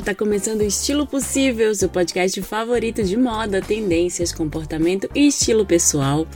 Tá começando o Estilo Possível, seu podcast favorito de moda, tendências, comportamento e estilo pessoal.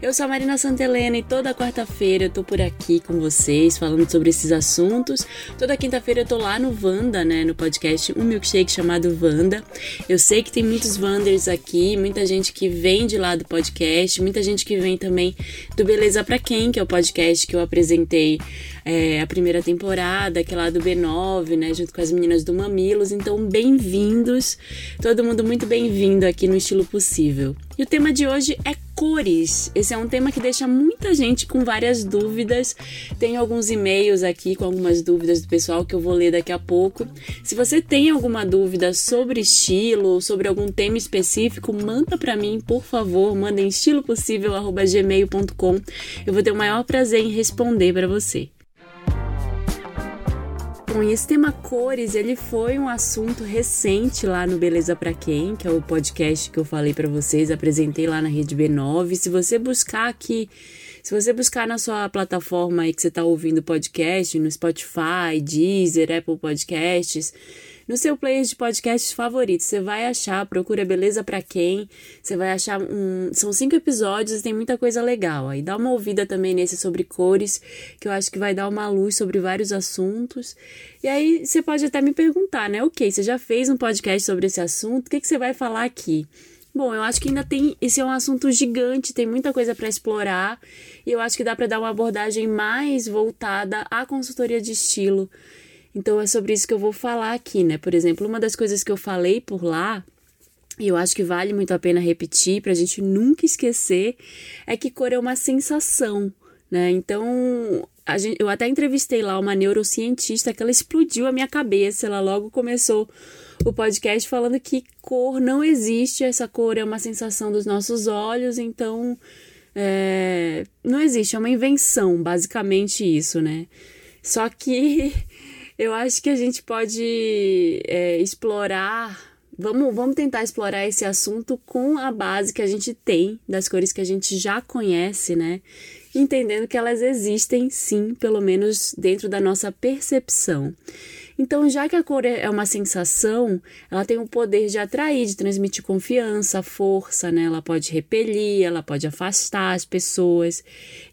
Eu sou a Marina Santelena e toda quarta-feira eu tô por aqui com vocês falando sobre esses assuntos. Toda quinta-feira eu tô lá no Vanda, né, no podcast Um Milkshake chamado Vanda. Eu sei que tem muitos Vanders aqui, muita gente que vem de lá do podcast, muita gente que vem também do Beleza Pra Quem, que é o podcast que eu apresentei é, a primeira temporada, que é lá do B9, né, junto com as meninas do Mamilos. Então, bem-vindos, todo mundo muito bem-vindo aqui no Estilo Possível. E o tema de hoje é cores. Esse é um tema que deixa muita gente com várias dúvidas. Tem alguns e-mails aqui com algumas dúvidas do pessoal que eu vou ler daqui a pouco. Se você tem alguma dúvida sobre estilo, sobre algum tema específico, manda para mim, por favor. Manda em estilopossível@gmail.com. Eu vou ter o maior prazer em responder para você. Bom, esse tema cores, ele foi um assunto recente lá no Beleza Pra Quem, que é o podcast que eu falei para vocês, apresentei lá na Rede B9. Se você buscar aqui, se você buscar na sua plataforma aí que você tá ouvindo podcast, no Spotify, Deezer, Apple Podcasts, no seu player de podcasts favorito. Você vai achar, procura Beleza para Quem. Você vai achar um. São cinco episódios e tem muita coisa legal. Aí dá uma ouvida também nesse sobre cores, que eu acho que vai dar uma luz sobre vários assuntos. E aí você pode até me perguntar, né? Ok, você já fez um podcast sobre esse assunto, o que, que você vai falar aqui? Bom, eu acho que ainda tem. Esse é um assunto gigante, tem muita coisa para explorar. E eu acho que dá para dar uma abordagem mais voltada à consultoria de estilo. Então é sobre isso que eu vou falar aqui, né? Por exemplo, uma das coisas que eu falei por lá, e eu acho que vale muito a pena repetir para a gente nunca esquecer, é que cor é uma sensação, né? Então, gente, eu até entrevistei lá uma neurocientista que ela explodiu a minha cabeça, ela logo começou o podcast falando que cor não existe, essa cor é uma sensação dos nossos olhos, então é, não existe, é uma invenção, basicamente isso, né? Só que eu acho que a gente pode é, explorar. Vamos, vamos tentar explorar esse assunto com a base que a gente tem das cores que a gente já conhece, né? Entendendo que elas existem sim, pelo menos dentro da nossa percepção. Então, já que a cor é uma sensação, ela tem o poder de atrair, de transmitir confiança, força, né? Ela pode repelir, ela pode afastar as pessoas.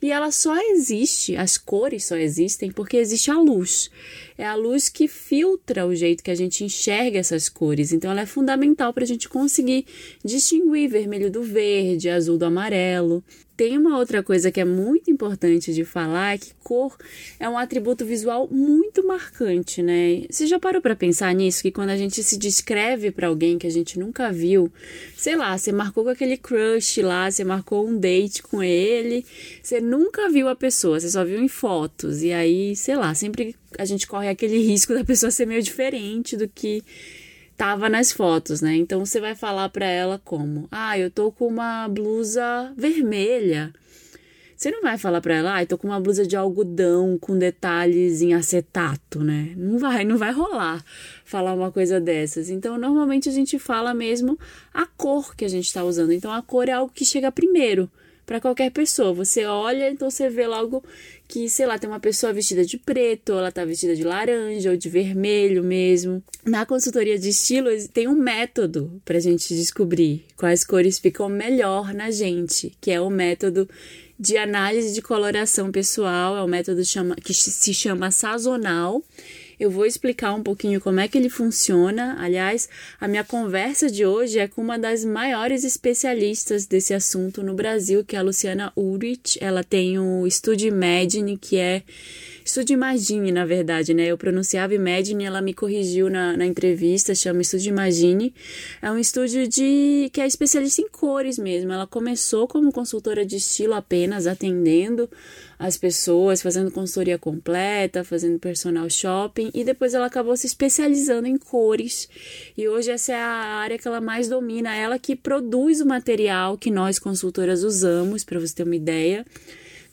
E ela só existe, as cores só existem porque existe a luz. É a luz que filtra o jeito que a gente enxerga essas cores. Então, ela é fundamental para a gente conseguir distinguir vermelho do verde, azul do amarelo. Tem uma outra coisa que é muito importante de falar, é que cor é um atributo visual muito marcante, né? Você já parou para pensar nisso que quando a gente se descreve para alguém que a gente nunca viu, sei lá, você marcou com aquele crush lá, você marcou um date com ele, você nunca viu a pessoa, você só viu em fotos e aí, sei lá, sempre a gente corre aquele risco da pessoa ser meio diferente do que tava nas fotos, né? Então você vai falar para ela como: "Ah, eu tô com uma blusa vermelha". Você não vai falar para ela: "Ah, eu tô com uma blusa de algodão com detalhes em acetato", né? Não vai, não vai rolar falar uma coisa dessas. Então, normalmente a gente fala mesmo a cor que a gente está usando. Então, a cor é algo que chega primeiro para qualquer pessoa. Você olha, então você vê logo que, sei lá, tem uma pessoa vestida de preto, ou ela tá vestida de laranja ou de vermelho mesmo. Na consultoria de estilo tem um método pra gente descobrir quais cores ficam melhor na gente, que é o método de análise de coloração pessoal, é o método chama, que se chama sazonal eu vou explicar um pouquinho como é que ele funciona. Aliás, a minha conversa de hoje é com uma das maiores especialistas desse assunto no Brasil, que é a Luciana Ulrich. Ela tem o Studio Imagine, que é Estúdio Imagine, na verdade, né? Eu pronunciava Imagine, ela me corrigiu na, na entrevista, chama Estúdio Imagine. É um estúdio de que é especialista em cores mesmo. Ela começou como consultora de estilo apenas, atendendo as pessoas, fazendo consultoria completa, fazendo personal shopping, e depois ela acabou se especializando em cores. E hoje essa é a área que ela mais domina, ela que produz o material que nós consultoras usamos, para você ter uma ideia.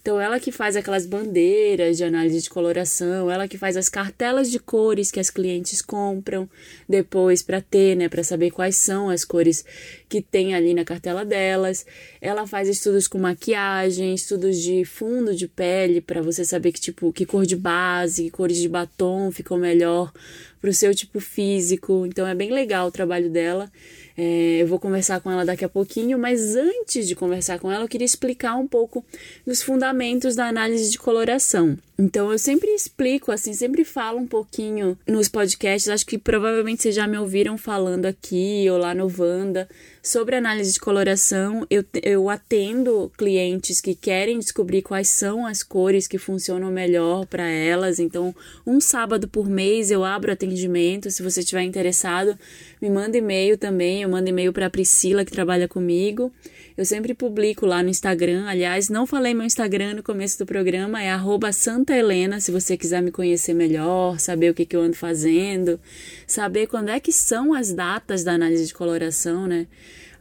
Então, ela que faz aquelas bandeiras de análise de coloração, ela que faz as cartelas de cores que as clientes compram depois para ter, né, para saber quais são as cores que tem ali na cartela delas. Ela faz estudos com maquiagem, estudos de fundo de pele para você saber que tipo, que cor de base, que cores de batom ficam melhor para o seu tipo físico. Então é bem legal o trabalho dela. É, eu vou conversar com ela daqui a pouquinho, mas antes de conversar com ela, eu queria explicar um pouco dos fundamentos da análise de coloração. Então, eu sempre explico, assim, sempre falo um pouquinho nos podcasts. Acho que provavelmente vocês já me ouviram falando aqui ou lá no Vanda sobre análise de coloração. Eu, eu atendo clientes que querem descobrir quais são as cores que funcionam melhor para elas. Então, um sábado por mês eu abro atendimento. Se você estiver interessado, me manda e-mail também. Eu mando e-mail para a Priscila, que trabalha comigo. Eu sempre publico lá no Instagram. Aliás, não falei meu Instagram no começo do programa, é Santa Helena, se você quiser me conhecer melhor, saber o que, que eu ando fazendo, saber quando é que são as datas da análise de coloração, né?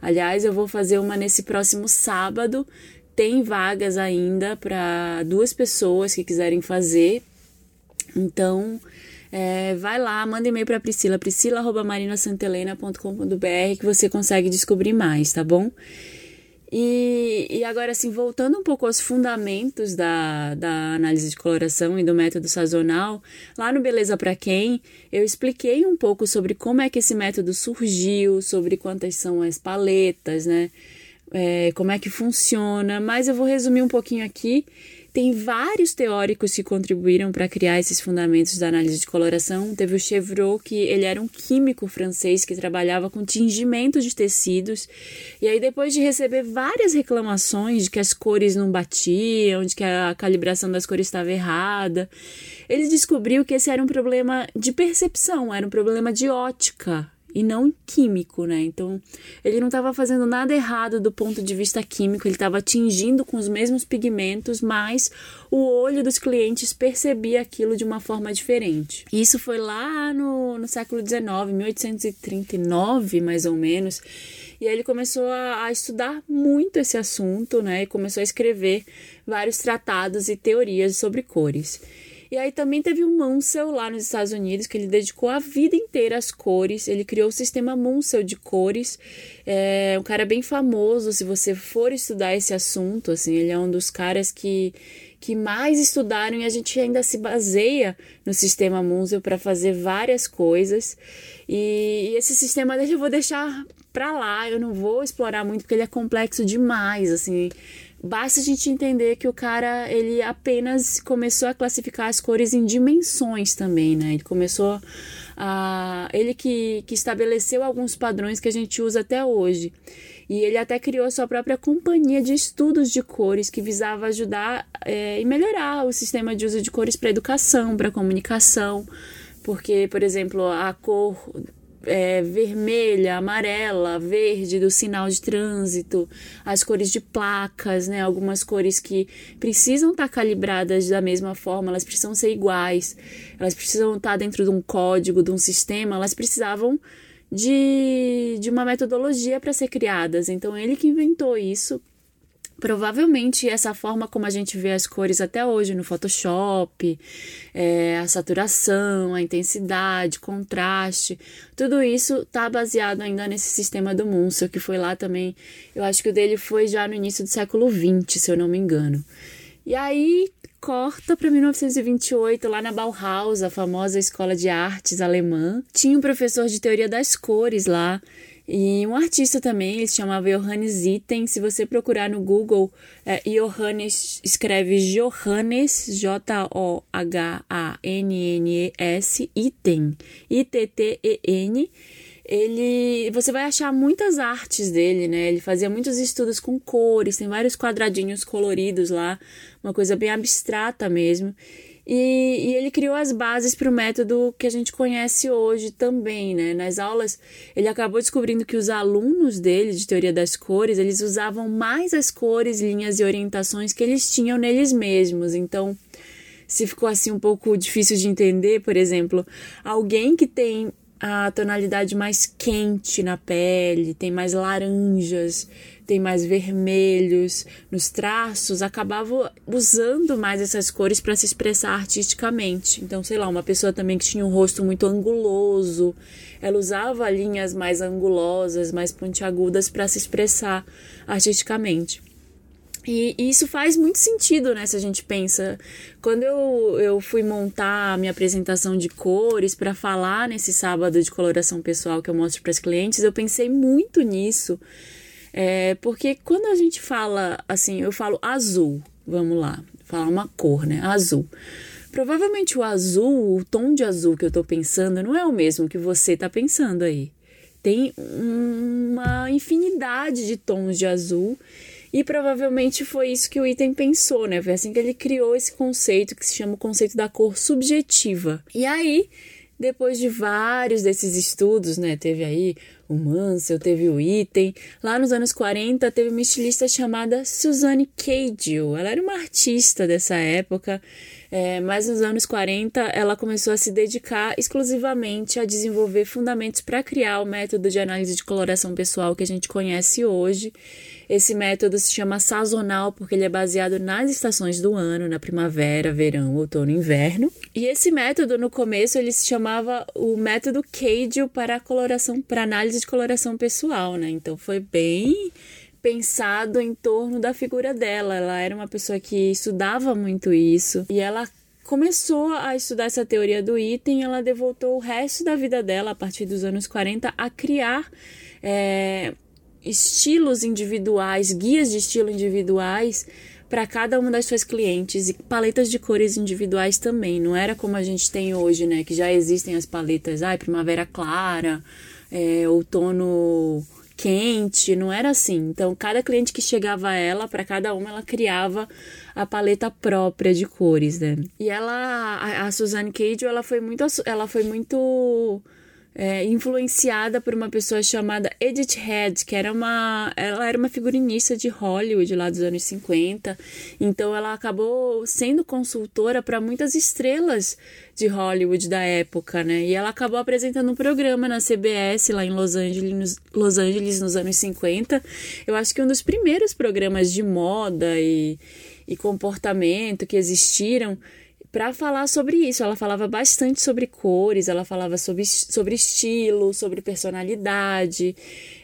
Aliás, eu vou fazer uma nesse próximo sábado. Tem vagas ainda para duas pessoas que quiserem fazer. Então, é, vai lá, manda e-mail para Priscila, priscila.marinasantelena.com.br que você consegue descobrir mais, tá bom? E, e agora, assim, voltando um pouco aos fundamentos da, da análise de coloração e do método sazonal, lá no Beleza para Quem, eu expliquei um pouco sobre como é que esse método surgiu, sobre quantas são as paletas, né? É, como é que funciona, mas eu vou resumir um pouquinho aqui tem vários teóricos que contribuíram para criar esses fundamentos da análise de coloração. Teve o Chevreul, que ele era um químico francês que trabalhava com tingimento de tecidos. E aí, depois de receber várias reclamações de que as cores não batiam, de que a calibração das cores estava errada, ele descobriu que esse era um problema de percepção, era um problema de ótica e não químico, né? Então, ele não estava fazendo nada errado do ponto de vista químico, ele estava atingindo com os mesmos pigmentos, mas o olho dos clientes percebia aquilo de uma forma diferente. Isso foi lá no, no século XIX, 1839, mais ou menos. E aí ele começou a, a, estudar muito esse assunto, né? E começou a escrever vários tratados e teorias sobre cores. E aí também teve o Munsell lá nos Estados Unidos, que ele dedicou a vida inteira às cores. Ele criou o sistema Munsell de cores. É um cara bem famoso, se você for estudar esse assunto, assim, ele é um dos caras que que mais estudaram e a gente ainda se baseia no sistema Munsell para fazer várias coisas. E, e esse sistema eu vou deixar para lá, eu não vou explorar muito porque ele é complexo demais, assim. Basta a gente entender que o cara, ele apenas começou a classificar as cores em dimensões também, né? Ele começou a... Ele que, que estabeleceu alguns padrões que a gente usa até hoje. E ele até criou sua própria companhia de estudos de cores que visava ajudar é, e melhorar o sistema de uso de cores para educação, para comunicação. Porque, por exemplo, a cor é, vermelha, amarela, verde do sinal de trânsito, as cores de placas, né? Algumas cores que precisam estar tá calibradas da mesma forma, elas precisam ser iguais, elas precisam estar tá dentro de um código, de um sistema, elas precisavam de, de uma metodologia para ser criadas. Então, ele que inventou isso Provavelmente essa forma como a gente vê as cores até hoje no Photoshop, é, a saturação, a intensidade, contraste, tudo isso está baseado ainda nesse sistema do Munsell, que foi lá também. Eu acho que o dele foi já no início do século XX, se eu não me engano. E aí corta para 1928, lá na Bauhaus, a famosa escola de artes alemã. Tinha um professor de teoria das cores lá e um artista também, ele se chamava Johannes Itten. Se você procurar no Google, é, Johannes escreve Johannes, J-O-H-A-N-N-E-S, Itten, I-T-T-E-N. Ele, você vai achar muitas artes dele, né? Ele fazia muitos estudos com cores, tem vários quadradinhos coloridos lá, uma coisa bem abstrata mesmo. E, e ele criou as bases para o método que a gente conhece hoje também, né? Nas aulas, ele acabou descobrindo que os alunos dele, de teoria das cores, eles usavam mais as cores, linhas e orientações que eles tinham neles mesmos. Então, se ficou assim um pouco difícil de entender, por exemplo, alguém que tem a tonalidade mais quente na pele, tem mais laranjas, tem mais vermelhos nos traços, acabava usando mais essas cores para se expressar artisticamente. Então, sei lá, uma pessoa também que tinha um rosto muito anguloso, ela usava linhas mais angulosas, mais pontiagudas para se expressar artisticamente. E, e, isso faz muito sentido, né? Se a gente pensa. Quando eu, eu fui montar a minha apresentação de cores para falar nesse sábado de coloração pessoal que eu mostro para as clientes, eu pensei muito nisso. É, porque quando a gente fala assim, eu falo azul, vamos lá, falar uma cor, né? Azul. Provavelmente o azul, o tom de azul que eu tô pensando, não é o mesmo que você tá pensando aí. Tem uma infinidade de tons de azul e provavelmente foi isso que o item pensou, né? Foi assim que ele criou esse conceito que se chama o conceito da cor subjetiva. E aí, depois de vários desses estudos, né? Teve aí o Mansell, teve o item. Lá nos anos 40 teve uma estilista chamada Suzanne Cadio. Ela era uma artista dessa época, é, mas nos anos 40 ela começou a se dedicar exclusivamente a desenvolver fundamentos para criar o método de análise de coloração pessoal que a gente conhece hoje. Esse método se chama sazonal porque ele é baseado nas estações do ano, na primavera, verão, outono e inverno. E esse método, no começo, ele se chamava o método Cadio para coloração, para análise de coloração pessoal, né? Então foi bem pensado em torno da figura dela. Ela era uma pessoa que estudava muito isso e ela começou a estudar essa teoria do item, ela devotou o resto da vida dela, a partir dos anos 40, a criar é, estilos individuais, guias de estilo individuais para cada uma das suas clientes e paletas de cores individuais também. Não era como a gente tem hoje, né? Que já existem as paletas, ai, primavera clara, é, outono quente, não era assim. Então, cada cliente que chegava a ela, para cada uma, ela criava a paleta própria de cores, né? E ela, a, a Suzanne Cage, ela foi muito, ela foi muito é, influenciada por uma pessoa chamada Edith Head, que era uma, ela era uma figurinista de Hollywood lá dos anos 50. Então ela acabou sendo consultora para muitas estrelas de Hollywood da época, né? E ela acabou apresentando um programa na CBS lá em Los Angeles, Los Angeles nos anos 50. Eu acho que um dos primeiros programas de moda e, e comportamento que existiram para falar sobre isso. Ela falava bastante sobre cores, ela falava sobre, sobre estilo, sobre personalidade.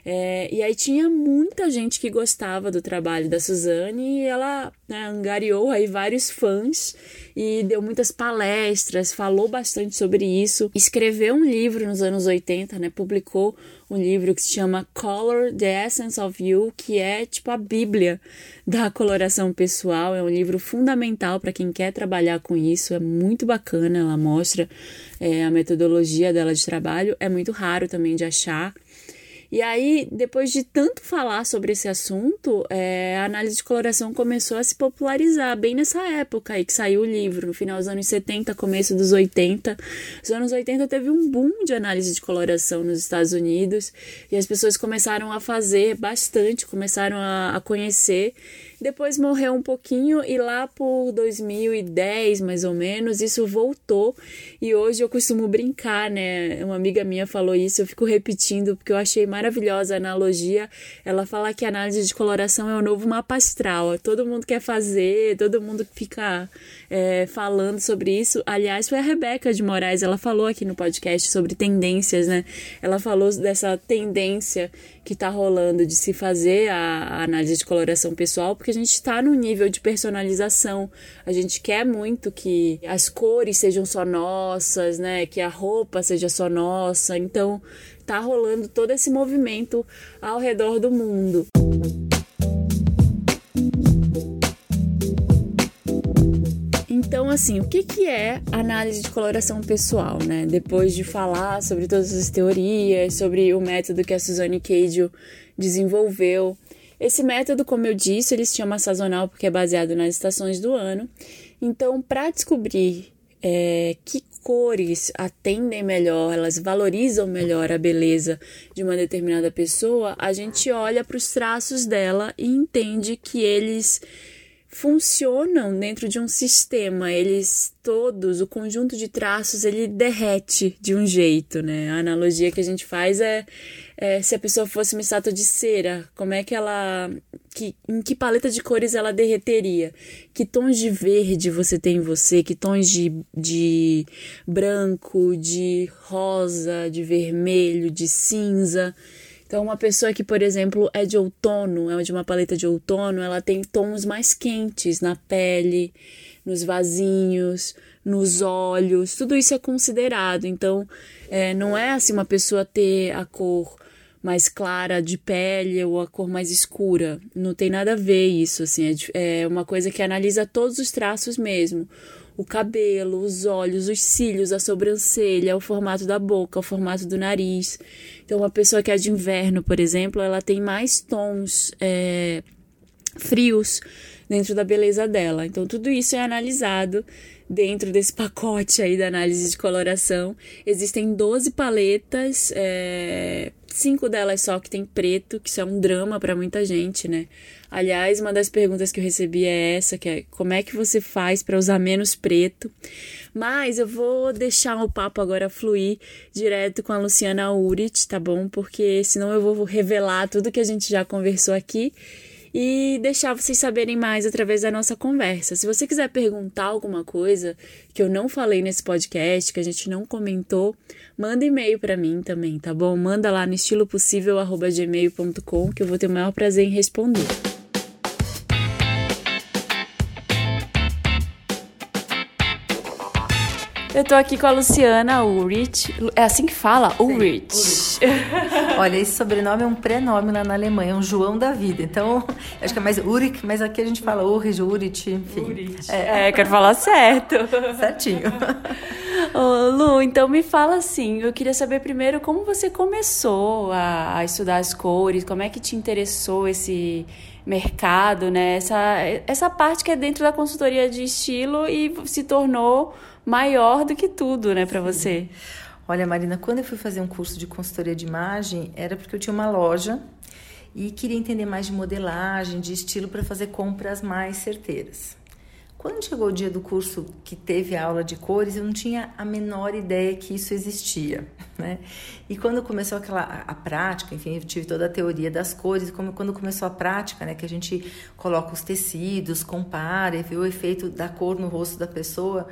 É, e aí tinha muita gente que gostava do trabalho da Suzane e ela né, angariou aí vários fãs e deu muitas palestras, falou bastante sobre isso, escreveu um livro nos anos 80, né, publicou um livro que se chama Color the Essence of You, que é tipo a bíblia da coloração pessoal, é um livro fundamental para quem quer trabalhar com isso, é muito bacana, ela mostra é, a metodologia dela de trabalho, é muito raro também de achar. E aí, depois de tanto falar sobre esse assunto, é, a análise de coloração começou a se popularizar bem nessa época aí que saiu o livro, no final dos anos 70, começo dos 80. Os anos 80 teve um boom de análise de coloração nos Estados Unidos e as pessoas começaram a fazer bastante, começaram a, a conhecer depois morreu um pouquinho e lá por 2010, mais ou menos, isso voltou. E hoje eu costumo brincar, né? Uma amiga minha falou isso, eu fico repetindo porque eu achei maravilhosa a analogia. Ela fala que a análise de coloração é o novo mapa astral. Todo mundo quer fazer, todo mundo fica é, falando sobre isso. Aliás, foi a Rebeca de Moraes, ela falou aqui no podcast sobre tendências, né? Ela falou dessa tendência que está rolando de se fazer a, análise de coloração pessoal, porque a gente está no nível de personalização. A gente quer muito que as cores sejam só nossas, né? Que a roupa seja só nossa. Então, tá rolando todo esse movimento ao redor do mundo. Então, assim, o que, que é análise de coloração pessoal, né? Depois de falar sobre todas as teorias, sobre o método que a Suzanne Cage desenvolveu. Esse método, como eu disse, ele se chama sazonal porque é baseado nas estações do ano. Então, para descobrir é, que cores atendem melhor, elas valorizam melhor a beleza de uma determinada pessoa, a gente olha para os traços dela e entende que eles funcionam dentro de um sistema. Eles todos, o conjunto de traços, ele derrete de um jeito, né? A analogia que a gente faz é, é se a pessoa fosse uma estátua de cera, como é que ela que, em que paleta de cores ela derreteria? Que tons de verde você tem em você? Que tons de, de branco, de rosa, de vermelho, de cinza? Então, uma pessoa que, por exemplo, é de outono, é de uma paleta de outono, ela tem tons mais quentes na pele, nos vasinhos, nos olhos, tudo isso é considerado. Então, é, não é assim uma pessoa ter a cor mais clara de pele ou a cor mais escura. Não tem nada a ver isso, assim. É, é uma coisa que analisa todos os traços mesmo. O cabelo, os olhos, os cílios, a sobrancelha, o formato da boca, o formato do nariz. Então, uma pessoa que é de inverno, por exemplo, ela tem mais tons é, frios dentro da beleza dela. Então, tudo isso é analisado dentro desse pacote aí da análise de coloração. Existem 12 paletas, é, cinco delas só que tem preto, que isso é um drama para muita gente, né? Aliás, uma das perguntas que eu recebi é essa, que é como é que você faz para usar menos preto? Mas eu vou deixar o papo agora fluir direto com a Luciana Urit, tá bom? Porque senão eu vou revelar tudo que a gente já conversou aqui e deixar vocês saberem mais através da nossa conversa. Se você quiser perguntar alguma coisa que eu não falei nesse podcast, que a gente não comentou, manda e-mail para mim também, tá bom? Manda lá no estilopossível@gmail.com que eu vou ter o maior prazer em responder. Eu tô aqui com a Luciana Ulrich. É assim que fala? Ulrich. Olha, esse sobrenome é um pré-nome lá na Alemanha, é um João da vida. Então, acho que é mais Ulrich, mas aqui a gente fala Ulrich, Ulrich, enfim. Ulrich. É. é, quero falar certo. Certinho. Ô, Lu, então me fala assim, eu queria saber primeiro como você começou a, a estudar as cores, como é que te interessou esse mercado, né? Essa, essa parte que é dentro da consultoria de estilo e se tornou maior do que tudo, né, para você. Olha, Marina, quando eu fui fazer um curso de consultoria de imagem, era porque eu tinha uma loja e queria entender mais de modelagem, de estilo para fazer compras mais certeiras. Quando chegou o dia do curso que teve a aula de cores, eu não tinha a menor ideia que isso existia, né? E quando começou aquela a, prática, enfim, eu tive toda a teoria das cores, como quando começou a prática, né, que a gente coloca os tecidos, compara e vê o efeito da cor no rosto da pessoa,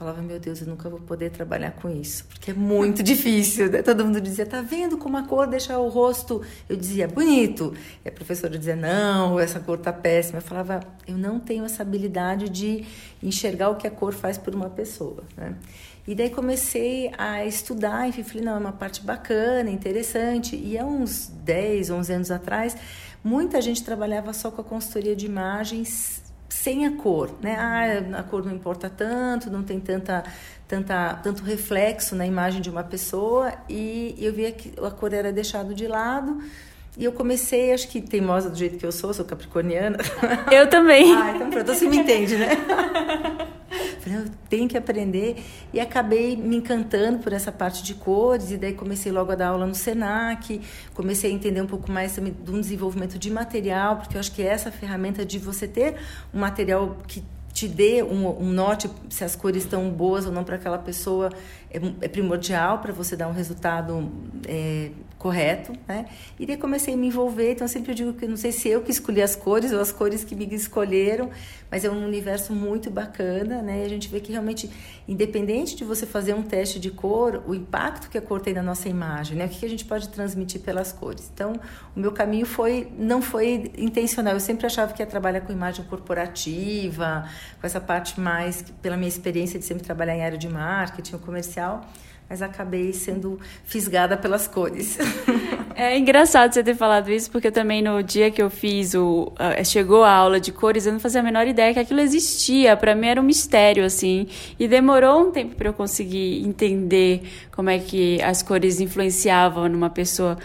falava, meu Deus, eu nunca vou poder trabalhar com isso, porque é muito difícil. Né? Todo mundo dizia, tá vendo como a cor deixa o rosto? Eu dizia, bonito. E a professora dizia, não, essa cor tá péssima. Eu falava, eu não tenho essa habilidade de enxergar o que a cor faz por uma pessoa. Né? E daí comecei a estudar, enfim, falei, não, é uma parte bacana, interessante. E há uns 10, 11 anos atrás, muita gente trabalhava só com a consultoria de imagens sem a cor, né? Ah, a cor não importa tanto, não tem tanta, tanta, tanto reflexo na imagem de uma pessoa e eu via que a cor era deixado de lado. E eu comecei, acho que teimosa do jeito que eu sou, sou capricorniana. Eu também. ah, então pronto, você me entende, né? Falei, eu tenho que aprender. E acabei me encantando por essa parte de cores. E daí comecei logo a dar aula no SENAC. Comecei a entender um pouco mais também do desenvolvimento de material, porque eu acho que essa ferramenta de você ter um material que te dê um, um se as cores estão boas ou não para aquela pessoa é, é primordial para você dar um resultado é, correto, né? E daí comecei a me envolver, então eu sempre digo que não sei se eu que escolhi as cores ou as cores que me escolheram, mas é um universo muito bacana, né? E a gente vê que realmente, independente de você fazer um teste de cor, o impacto que a cor tem na nossa imagem, né? O que a gente pode transmitir pelas cores. Então, o meu caminho foi não foi intencional. Eu sempre achava que ia trabalhar com imagem corporativa, com essa parte mais pela minha experiência de sempre trabalhar em área de marketing, comercial mas acabei sendo fisgada pelas cores. É engraçado você ter falado isso, porque também no dia que eu fiz o. Uh, chegou a aula de cores, eu não fazia a menor ideia que aquilo existia. Para mim era um mistério, assim. E demorou um tempo para eu conseguir entender como é que as cores influenciavam numa pessoa.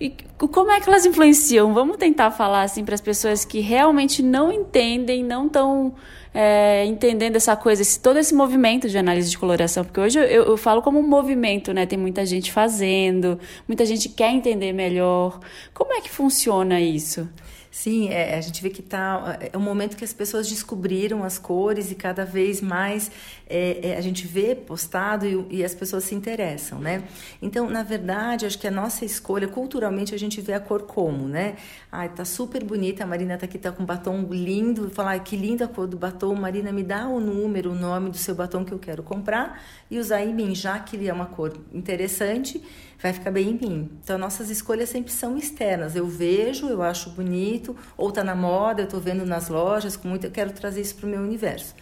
E como é que elas influenciam? Vamos tentar falar assim para as pessoas que realmente não entendem, não estão é, entendendo essa coisa, esse, todo esse movimento de análise de coloração, porque hoje eu, eu, falo como um movimento, né? Tem muita gente fazendo, muita gente quer entender melhor. Como é que funciona isso? Sim, é, a gente vê que tá, é um momento que as pessoas descobriram as cores e cada vez mais é, é, a gente vê postado e, e, as pessoas se interessam, né? Então, na verdade, acho que a nossa escolha, culturalmente, a gente vê a cor como, né? Ai, tá super bonita, a Marina tá aqui, tá com batom lindo, falar que linda a cor do batom, Marina, me dá o número, o nome do seu batom que eu quero comprar e usar em mim, já que ele é uma cor interessante, vai ficar bem em mim. Então, nossas escolhas sempre são externas. Eu vejo, eu acho bonito, ou tá na moda, eu tô vendo nas lojas com muito, eu quero trazer isso para o meu universo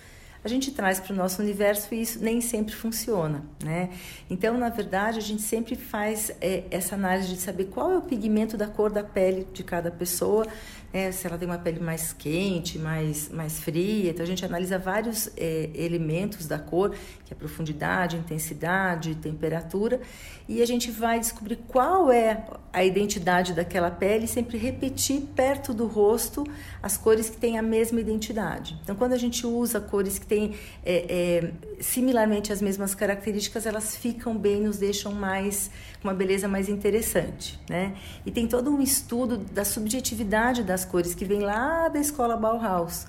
a gente traz para o nosso universo e isso nem sempre funciona, né? Então, na verdade, a gente sempre faz é, essa análise de saber qual é o pigmento da cor da pele de cada pessoa, né? se ela tem uma pele mais quente, mais, mais fria. Então, a gente analisa vários é, elementos da cor, que é profundidade, intensidade, temperatura, e a gente vai descobrir qual é a identidade daquela pele e sempre repetir perto do rosto as cores que têm a mesma identidade. Então, quando a gente usa cores que têm é, é, similarmente as mesmas características, elas ficam bem, nos deixam mais uma beleza mais interessante, né? E tem todo um estudo da subjetividade das cores que vem lá da escola Bauhaus,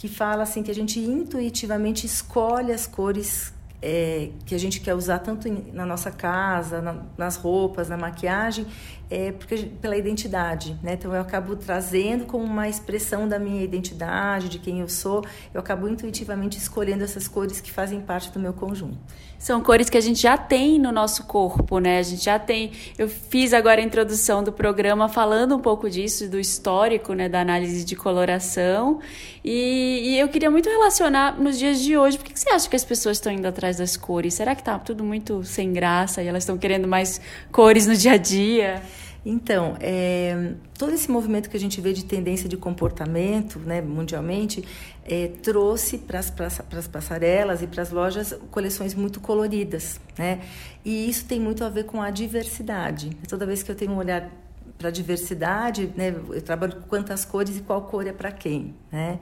que fala assim que a gente intuitivamente escolhe as cores é, que a gente quer usar tanto na nossa casa, na, nas roupas, na maquiagem, é porque, pela identidade. Né? Então, eu acabo trazendo como uma expressão da minha identidade, de quem eu sou, eu acabo intuitivamente escolhendo essas cores que fazem parte do meu conjunto. São cores que a gente já tem no nosso corpo, né? A gente já tem. Eu fiz agora a introdução do programa falando um pouco disso, do histórico, né, da análise de coloração. E, e eu queria muito relacionar nos dias de hoje. Por que, que você acha que as pessoas estão indo atrás das cores? Será que tá tudo muito sem graça e elas estão querendo mais cores no dia a dia? Então, é, todo esse movimento que a gente vê de tendência de comportamento né, mundialmente é, trouxe para as passarelas e para as lojas coleções muito coloridas. Né? E isso tem muito a ver com a diversidade. Toda vez que eu tenho um olhar para a diversidade, né, eu trabalho com quantas cores e qual cor é para quem. Né?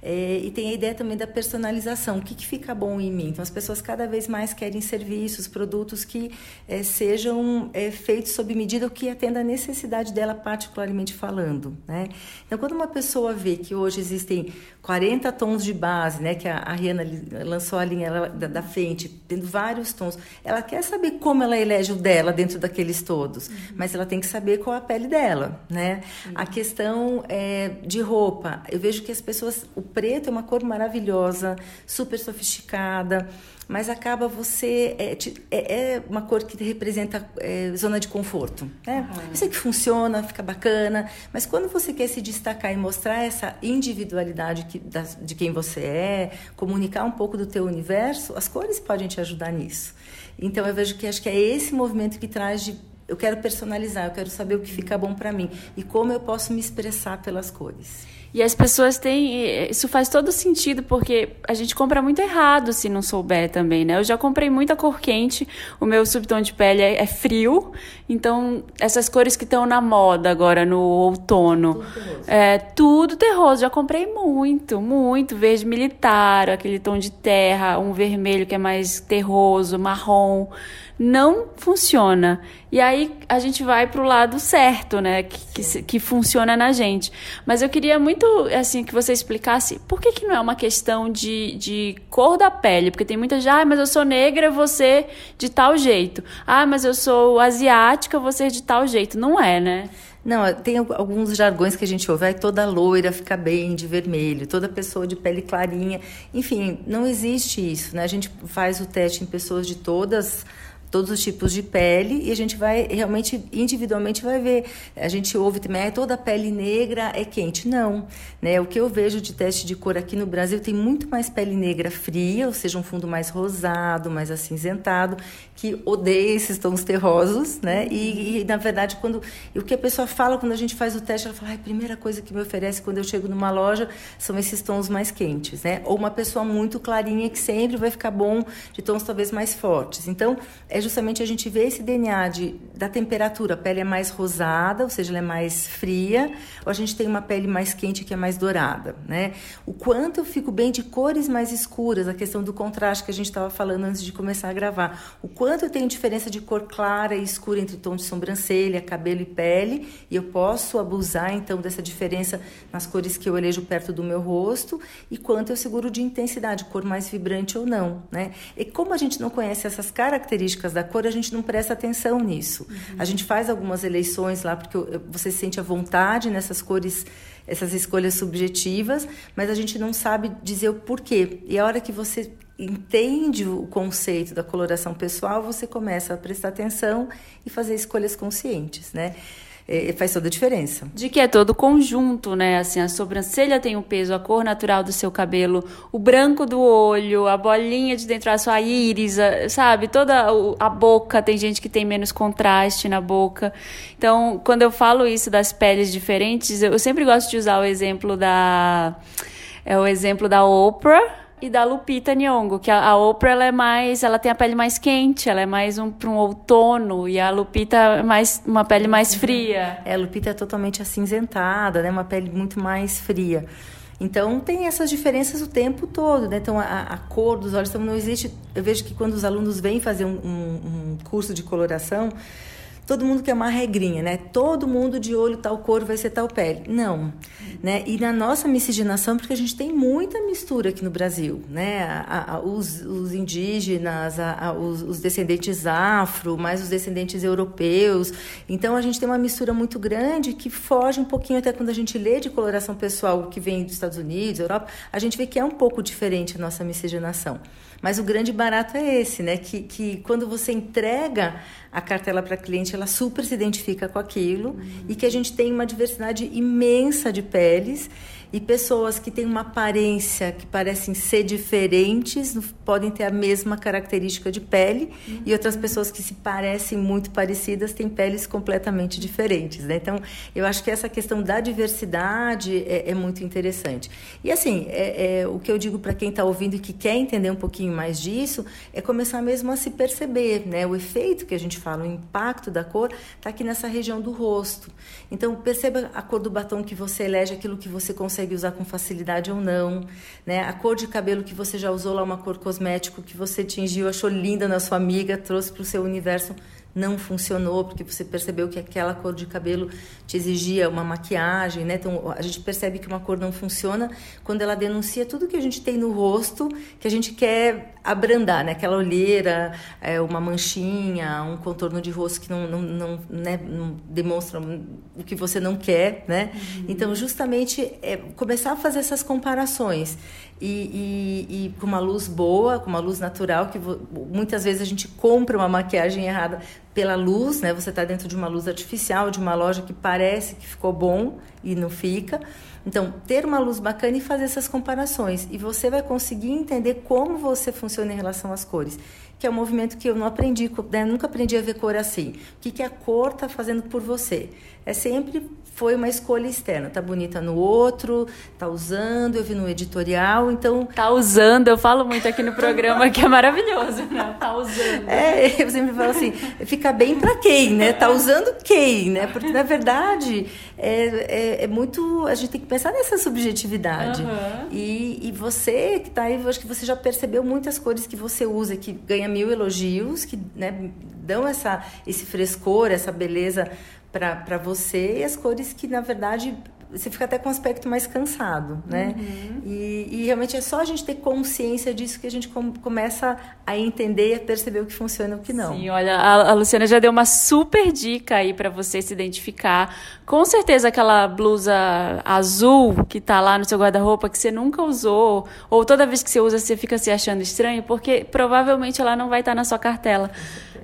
É, e tem a ideia também da personalização. O que, que, fica bom em mim? Então, as pessoas cada vez mais querem serviços, produtos que é, sejam é, feitos sob medida, o que atenda a necessidade dela, particularmente falando. Né? Então, quando uma pessoa vê que hoje existem 40 tons de base, né, que a, a Rihanna lançou a linha da, da, frente, tendo vários tons, ela quer saber como ela elege o dela dentro daqueles todos, uhum. mas ela tem que saber qual a pele dela. Né? Uhum. A questão é, de roupa, eu vejo que as pessoas, o preto é uma cor maravilhosa, super sofisticada, mas acaba você. É, é, é uma cor que representa é, zona de conforto. Né? Uhum. Eu sei que funciona, fica bacana, mas quando você quer se destacar e mostrar essa individualidade que, da, de quem você é, comunicar um pouco do teu universo, as cores podem te ajudar nisso. Então eu vejo que acho que é esse movimento que traz de eu quero personalizar, eu quero saber o que fica bom para mim e como eu posso me expressar pelas cores. E as pessoas têm. Isso faz todo sentido, porque a gente compra muito errado se não souber também, né? Eu já comprei muita cor quente, o meu subtom de pele é, é frio, então essas cores que estão na moda agora no outono. Tudo terroso. É, tudo terroso. Já comprei muito, muito. Verde militar, aquele tom de terra, um vermelho que é mais terroso, marrom não funciona. E aí a gente vai para o lado certo, né? Que, que, que, funciona na gente. Mas eu queria muito assim que você explicasse por que, que não é uma questão de, de cor da pele. Porque tem muita gente, ah, mas eu sou negra, você de tal jeito. Ah, mas eu sou asiática, você de tal jeito. Não é, né? Não, tem alguns jargões que a gente ouve, ah, toda loira fica bem de vermelho, toda pessoa de pele clarinha. Enfim, não existe isso, né? A gente faz o teste em pessoas de todas todos os tipos de pele e a gente vai realmente individualmente vai ver. A gente ouve também, toda pele negra é quente. Não, né? O que eu vejo de teste de cor aqui no Brasil tem muito mais pele negra fria, ou seja, um fundo mais rosado, mais acinzentado, que odeia esses tons terrosos, né? E, e na verdade, quando o que a pessoa fala quando a gente faz o teste, ela fala, a primeira coisa que me oferece quando eu chego numa loja são esses tons mais quentes, né? Ou uma pessoa muito clarinha que sempre vai ficar bom de tons talvez mais fortes. Então, é é justamente a gente ver esse DNA de, da temperatura. A pele é mais rosada, ou seja, ela é mais fria, ou a gente tem uma pele mais quente que é mais dourada, né? O quanto eu fico bem de cores mais escuras, a questão do contraste que a gente estava falando antes de começar a gravar. O quanto eu tenho diferença de cor clara e escura entre tom de sobrancelha, cabelo e pele, e eu posso abusar então dessa diferença nas cores que eu elejo perto do meu rosto e quanto eu seguro de intensidade, cor mais vibrante ou não, né? E como a gente não conhece essas características da cor, a gente não presta atenção nisso. Uhum. A gente faz algumas eleições lá porque você sente a vontade nessas cores, essas escolhas subjetivas, mas a gente não sabe dizer o porquê. E a hora que você entende o conceito da coloração pessoal, você começa a prestar atenção e fazer escolhas conscientes, né? É, faz toda a diferença. De que é todo conjunto, né? Assim, a sobrancelha tem o um peso, a cor natural do seu cabelo, o branco do olho, a bolinha de dentro da sua íris, sabe? Toda a boca, tem gente que tem menos contraste na boca. Então, quando eu falo isso das peles diferentes, eu sempre gosto de usar o exemplo da é o exemplo da Oprah e da Lupita Nyong'o, que a, Oprah ela é mais, ela tem a pele mais quente, ela é mais um para um outono e a Lupita é mais uma pele mais fria. É, a Lupita é totalmente acinzentada, né, uma pele muito mais fria. Então tem essas diferenças o tempo todo, né? Então a, a cor dos olhos então, não existe. Eu vejo que quando os alunos vêm fazer um, um, um curso de coloração, todo mundo quer uma regrinha, né? Todo mundo de olho tal cor vai ser tal pele. Não, né? E na nossa miscigenação, porque a gente tem muita mistura aqui no Brasil, né? A, a, os, os, indígenas, a, os, os, descendentes afro, mais os descendentes europeus. Então a gente tem uma mistura muito grande que foge um pouquinho até quando a gente lê de coloração pessoal que vem dos Estados Unidos, Europa, a gente vê que é um pouco diferente a nossa miscigenação. Mas o grande barato é esse, né? Que, que quando você entrega a cartela para cliente, ela super se identifica com aquilo uhum. e que a gente tem uma diversidade imensa de peles e pessoas que têm uma aparência que parecem ser diferentes podem ter a mesma característica de pele uhum. e outras pessoas que se parecem muito parecidas têm peles completamente diferentes, né? Então, eu acho que essa questão da diversidade é, é muito interessante. E assim, é, é o que eu digo para quem está ouvindo e que quer entender um pouquinho mais disso é começar mesmo a se perceber, né? O efeito que a gente fala, o impacto da cor está aqui nessa região do rosto. Então, perceba a cor do batom que você elege, aquilo que você consegue consegue usar com facilidade ou não, né? A cor de cabelo que você já usou lá, uma cor cosmético que você tingiu, achou linda na sua amiga, trouxe para o seu universo não funcionou porque você percebeu que aquela cor de cabelo te exigia uma maquiagem, né? Então a gente percebe que uma cor não funciona quando ela denuncia tudo que a gente tem no rosto que a gente quer abrandar, né? Aquela olheira, é, uma manchinha, um contorno de rosto que não, não, não, né? não demonstra o que você não quer, né? Uhum. Então justamente é começar a fazer essas comparações e, e, e, com uma luz boa, com uma luz natural, que muitas vezes a gente compra uma maquiagem errada pela luz, né? Você está dentro de uma luz artificial, de uma loja que parece que ficou bom e não fica. Então, ter uma luz bacana e fazer essas comparações. E você vai conseguir entender como você funciona em relação às cores. Que é um movimento que eu não aprendi, né? nunca aprendi a ver cor assim. O que, que a cor está fazendo por você? É sempre foi uma escolha externa. Tá bonita no outro, tá usando, eu vi no editorial, então. Tá usando, eu falo muito aqui no programa que é maravilhoso, né? Tá usando. É, eu sempre falo assim, fica bem para quem, né? Tá usando quem, né? Porque na verdade é, é, é, muito. A gente tem que pensar nessa subjetividade. Uhum. E, e você que tá aí, eu acho que você já percebeu muitas cores que você usa, que ganha mil elogios, que né, dão essa, esse frescor, essa beleza para você e as cores que, na verdade, você fica até com um aspecto mais cansado, né? Uhum. E, e, realmente é só a gente ter consciência disso que a gente com, começa a entender e a perceber o que funciona e o que não. Sim, olha, a, a Luciana já deu uma super dica aí para você se identificar. Com certeza aquela blusa azul que tá lá no seu guarda-roupa que você nunca usou, ou toda vez que você usa você fica se achando estranho, porque provavelmente ela não vai estar tá na sua cartela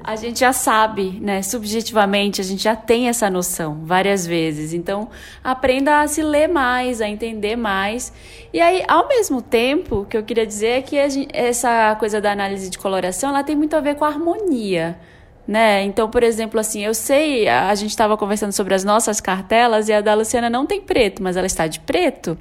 a gente já sabe, né? Subjetivamente, a gente já tem essa noção várias vezes. Então, aprenda a se ler mais, a entender mais. E aí, ao mesmo tempo, o que eu queria dizer é que gente, essa coisa da análise de coloração, ela tem muito a ver com a harmonia né? Então, por exemplo, assim, eu sei, a gente estava conversando sobre as nossas cartelas e a da Luciana não tem preto, mas ela está de preto.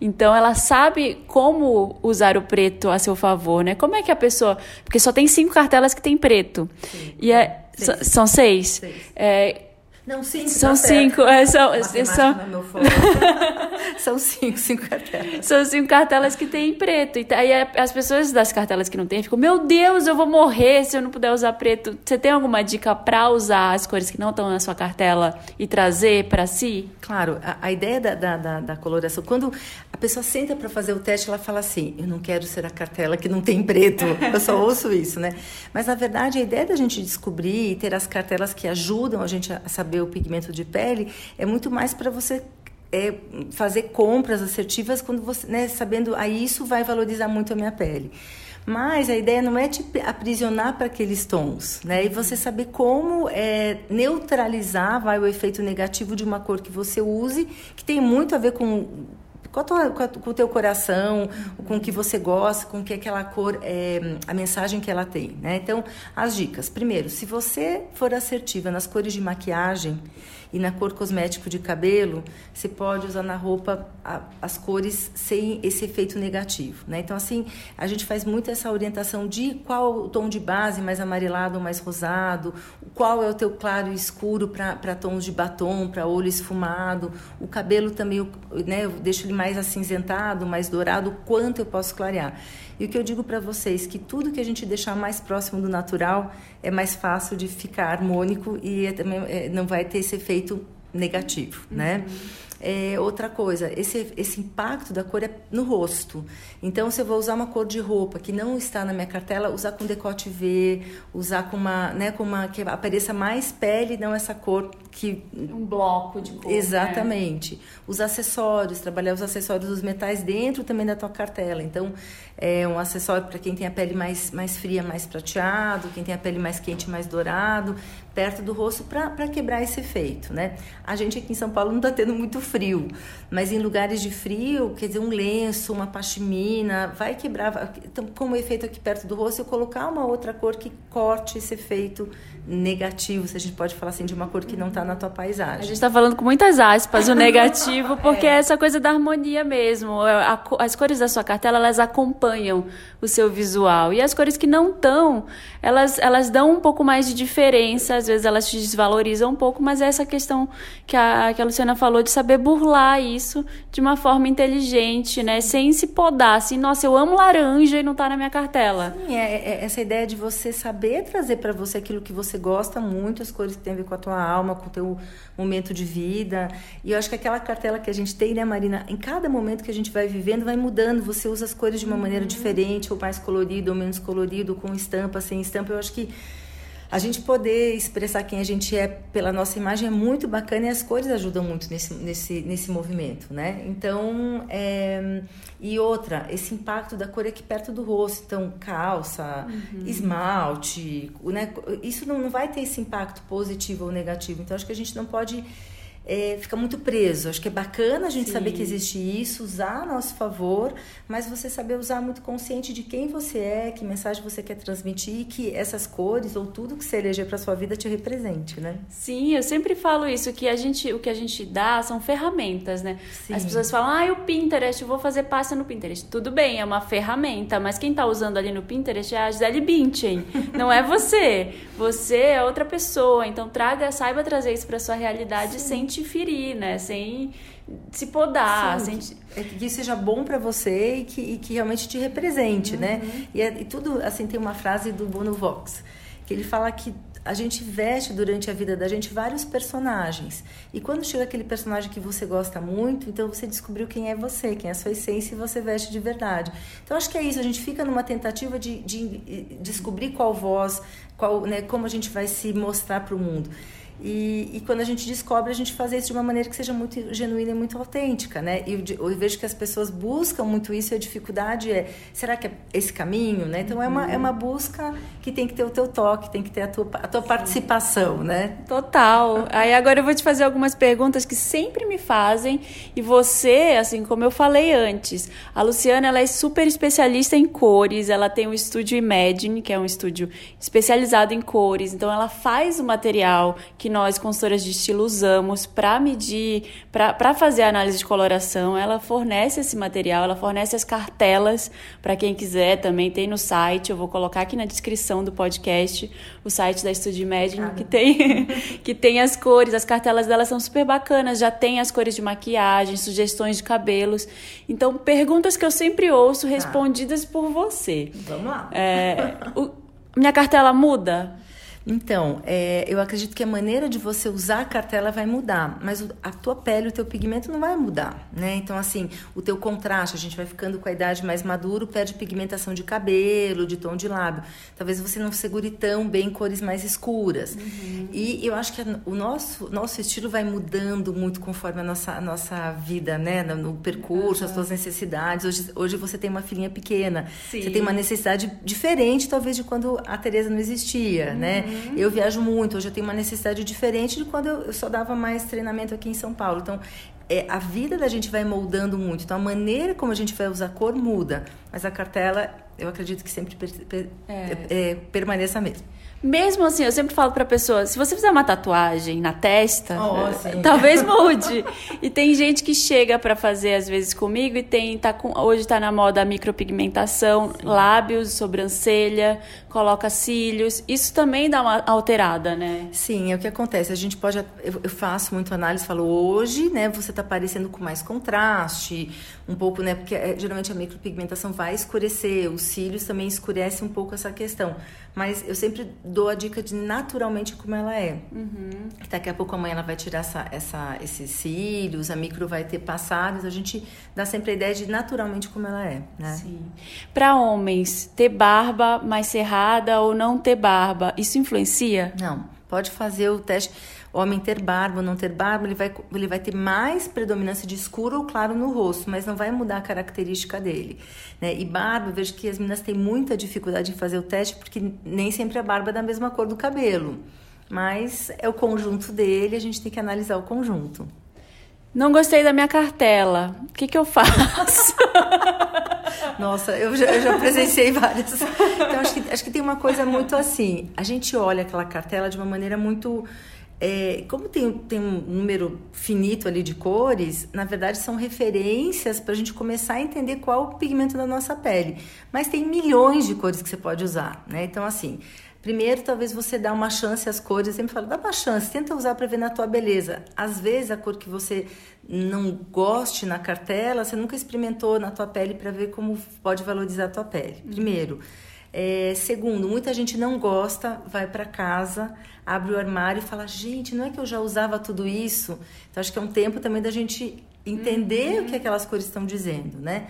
Então, ela sabe como usar o preto a seu favor, né? Como é que a pessoa. Porque só tem cinco cartelas que tem preto. Sim, e é, seis. são seis. seis. É, não, cinco. São tá cinco. É, são, são... são cinco, cinco cartelas. São cinco cartelas que tem em preto. E aí as pessoas das cartelas que não tem ficam, meu Deus, eu vou morrer se eu não puder usar preto. Você tem alguma dica para usar as cores que não estão na sua cartela e trazer para si? Claro, a, a ideia da, da, da, da, coloração, quando a pessoa senta para fazer o teste, ela fala assim: eu não quero ser a cartela que não tem preto. Eu só ouço isso, né? Mas na verdade, a ideia da gente descobrir e ter as cartelas que ajudam a gente a saber saber o pigmento de pele, é muito mais para você é, fazer compras assertivas quando você, né, sabendo, aí isso vai valorizar muito a minha pele. Mas a ideia não é te aprisionar para aqueles tons, né? E você saber como é, neutralizar vai, o efeito negativo de uma cor que você use, que tem muito a ver com com, a tua, com, a, com, o teu coração, com o que você gosta, com o que aquela cor, é, a mensagem que ela tem, né? Então, as dicas. Primeiro, se você for assertiva nas cores de maquiagem, e na cor cosmético de cabelo, você pode usar na roupa a, as cores sem esse efeito negativo, né? Então, assim, a gente faz muito essa orientação de qual o tom de base, mais amarelado ou mais rosado, qual é o teu claro e escuro para tons de batom, para olho esfumado, o cabelo também, né? Eu deixo ele mais acinzentado, mais dourado, quanto eu posso clarear. E o que eu digo para vocês que tudo que a gente deixar mais próximo do natural é mais fácil de ficar harmônico e é, também é, não vai ter esse efeito negativo, né? uhum. né? É, outra coisa, esse, esse impacto da cor é no rosto. Então, se eu vou usar uma cor de roupa que não está na minha cartela, usar com decote V, usar com uma, né, com uma que apareça mais pele, não essa cor que um bloco de cor. Né? Exatamente. Né? Os acessórios, trabalhar os acessórios dos metais dentro também da tua cartela. Então, é um acessório para quem tem a pele mais mais fria, mais prateado, quem tem a pele mais quente, mais dourado, perto do rosto para quebrar esse efeito, né? A gente aqui em São Paulo não está tendo muito frio, mas em lugares de frio, quer dizer, um lenço, uma pashmina, vai quebrar. Então, como efeito aqui perto do rosto, eu colocar uma outra cor que corte esse efeito negativo, se a gente pode falar assim, de uma cor que não está na tua paisagem. A gente está falando com muitas aspas o negativo, porque é. é essa coisa da harmonia mesmo. É, as cores da sua cartela, elas acompanham o seu visual. E as cores que não estão, elas, elas dão um pouco mais de diferença, às vezes elas te desvalorizam um pouco, mas é essa questão que a, que a Luciana falou de saber burlar isso de uma forma inteligente, né? Sem se podar, assim, nossa, eu amo laranja e não está na minha cartela. Sim, é, é essa ideia de você saber trazer para você aquilo que você você gosta muito, as cores que tem a ver com a tua alma, com o teu momento de vida. E eu acho que aquela cartela que a gente tem, né, Marina, em cada momento que a gente vai vivendo, vai mudando. Você usa as cores de uma maneira uhum. diferente, ou mais colorido, ou menos colorido, com estampa, sem estampa. Eu acho que a gente poder expressar quem a gente é pela nossa imagem é muito bacana e as cores ajudam muito nesse, nesse, nesse movimento, né? Então, é... e outra, esse impacto da cor aqui perto do rosto, então calça, uhum. esmalte, né? Isso não, não vai ter esse impacto positivo ou negativo. Então, acho que a gente não pode é, fica muito preso. Acho que é bacana a gente Sim. saber que existe isso, usar a nosso favor, mas você saber usar muito consciente de quem você é, que mensagem você quer transmitir e que essas cores ou tudo que você eleger para sua vida te represente, né? Sim, eu sempre falo isso que a gente, o que a gente dá são ferramentas, né? Sim. As pessoas falam: "Ah, o Pinterest, eu vou fazer pasta no Pinterest". Tudo bem, é uma ferramenta, mas quem está usando ali no Pinterest é a Gisele Bündchen, não é você. Você é outra pessoa, então traga, saiba trazer isso para sua realidade Sim. sem te ferir, né? Sem se podar, Sim, sem... é que seja bom para você e que, e que, realmente te represente, né? uhum. né? E, é, e, tudo assim tem uma frase do Bono Vox que ele fala que a gente veste durante a vida da gente vários personagens e quando chega aquele personagem que você gosta muito, então você descobriu quem é você, quem é a sua essência e você veste de verdade. Então acho que é isso. A gente fica numa tentativa de, de descobrir qual voz, qual, né, como a gente vai se mostrar para o mundo. E, e, quando a gente descobre, a gente faz isso de uma maneira que seja muito genuína e muito autêntica, né? E eu, eu vejo que as pessoas buscam muito isso e a dificuldade é, será que é esse caminho, né? Então é uma, é uma busca que tem que ter o teu toque, tem que ter a tua, a tua participação, né? Total. Aí agora eu vou te fazer algumas perguntas que sempre me fazem e você, assim como eu falei antes, a Luciana ela é super especialista em cores, ela tem o estúdio Imagine, que é um estúdio especializado em cores, então ela faz o material que nós, consultoras de estilo, usamos para medir, para fazer a análise de coloração. Ela fornece esse material, ela fornece as cartelas para quem quiser, também tem no site. Eu vou colocar aqui na descrição do podcast o site da Studio Imagine, que tem, que tem as cores, as cartelas dela são super bacanas, já tem as cores de maquiagem, sugestões de cabelos. Então, perguntas que eu sempre ouço tá. respondidas por você. Vamos lá. É, o, minha cartela muda? Então, é, eu acredito que a maneira de você usar a cartela vai mudar, mas a tua pele, o teu pigmento não vai mudar, né? Então, assim, o teu contraste, a gente vai ficando com a idade mais madura, perde pigmentação de cabelo, de tom de lábio. Talvez você não segure tão bem cores mais escuras. Uhum. E eu acho que o nosso, nosso estilo vai mudando muito conforme a nossa, a nossa vida, né? No, percurso, uhum. as tuas necessidades. Hoje, hoje você tem uma filhinha pequena, Sim. você tem uma necessidade diferente, talvez, de quando a Tereza não existia, né? uhum. né? Uhum. Eu viajo muito, hoje eu tenho uma necessidade diferente de quando eu, só dava mais treinamento aqui em São Paulo. Então, é, a vida da gente vai moldando muito. Então, a maneira como a gente vai usar a cor muda. Mas a cartela, eu acredito que sempre per, per, é. É, permaneça mesmo. Mesmo assim, eu sempre falo pra pessoa, se você fizer uma tatuagem na testa, oh, talvez mude. e tem gente que chega para fazer às vezes comigo e tem tá com, hoje tá na moda a micropigmentação, sim. lábios, sobrancelha, coloca cílios. Isso também dá uma alterada, né? Sim, é o que acontece. A gente pode eu, eu faço muito análise, falo hoje, né, você tá aparecendo com mais contraste, um pouco, né, porque é, geralmente a micropigmentação vai escurecer, os cílios também escurece um pouco essa questão. Mas eu sempre dou a dica de naturalmente como ela é. Uhum. Daqui a pouco amanhã ela vai tirar essa, essa, esses cílios, a micro vai ter passados. A gente dá sempre a ideia de naturalmente como ela é, né? Sim. Para homens, ter barba mais cerrada ou não ter barba, isso influencia? Não. Pode fazer o teste homem ter barba ou não ter barba, ele vai, ele vai ter mais predominância de escuro ou claro no rosto, mas não vai mudar a característica dele. Né? E barba, eu vejo que as meninas têm muita dificuldade em fazer o teste porque nem sempre a barba é da mesma cor do cabelo. Mas é o conjunto dele, a gente tem que analisar o conjunto. Não gostei da minha cartela. O que, que eu faço? Nossa, eu já, eu já presenciei várias. Então, acho que, acho que tem uma coisa muito assim. A gente olha aquela cartela de uma maneira muito é, como tem, tem um número finito ali de cores, na verdade são referências para a gente começar a entender qual o pigmento da nossa pele. Mas tem milhões de cores que você pode usar, né? Então, assim, primeiro talvez você dá uma chance às cores, eu sempre falo, dá uma chance, tenta usar para ver na tua beleza. Às vezes a cor que você não goste na cartela, você nunca experimentou na tua pele para ver como pode valorizar a tua pele. Primeiro. É, segundo, muita gente não gosta, vai para casa, abre o armário e fala: gente, não é que eu já usava tudo isso? Então acho que é um tempo também da gente entender uhum. o que aquelas cores estão dizendo, né?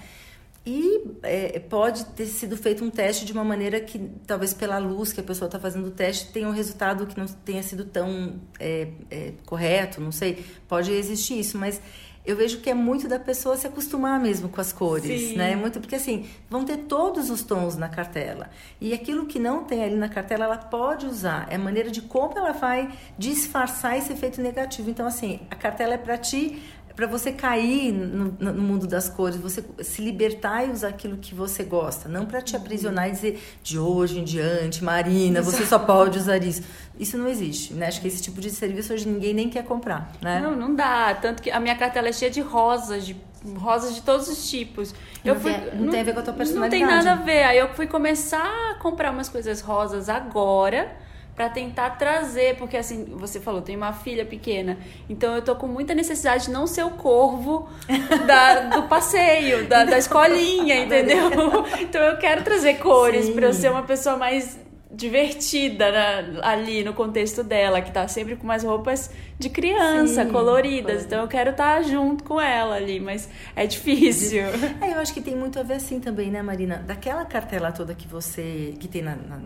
E é, pode ter sido feito um teste de uma maneira que, talvez pela luz que a pessoa está fazendo o teste, tenha um resultado que não tenha sido tão é, é, correto, não sei. Pode existir isso, mas eu vejo que é muito da pessoa se acostumar mesmo com as cores, Sim. né? Muito porque assim, vão ter todos os tons na cartela. E aquilo que não tem ali na cartela, ela pode usar. É a maneira de como ela vai disfarçar esse efeito negativo. Então assim, a cartela é para ti, para você cair no, no, mundo das cores, você se libertar e usar aquilo que você gosta, não para te aprisionar e dizer de hoje em diante, Marina, Exato. você só pode usar isso. Isso não existe, né? Acho que esse tipo de serviço hoje ninguém nem quer comprar, né? Não, não dá. Tanto que a minha cartela é cheia de rosas, de rosas de todos os tipos. Eu não, fui, tem, não, não tem a ver com a tua personalidade. Não tem nada a ver. Aí eu fui começar a comprar umas coisas rosas agora para tentar trazer, porque assim, você falou, tem uma filha pequena, então eu tô com muita necessidade de não ser o corvo da, do passeio, da, da escolinha, entendeu? Então eu quero trazer cores para eu ser uma pessoa mais divertida ali no contexto dela, que tá sempre com umas roupas de criança, Sim, coloridas. foi. Então eu quero estar tá junto com ela ali, mas é difícil. É, eu acho que tem muito a ver assim também, né, Marina? Daquela cartela toda que você que tem na, na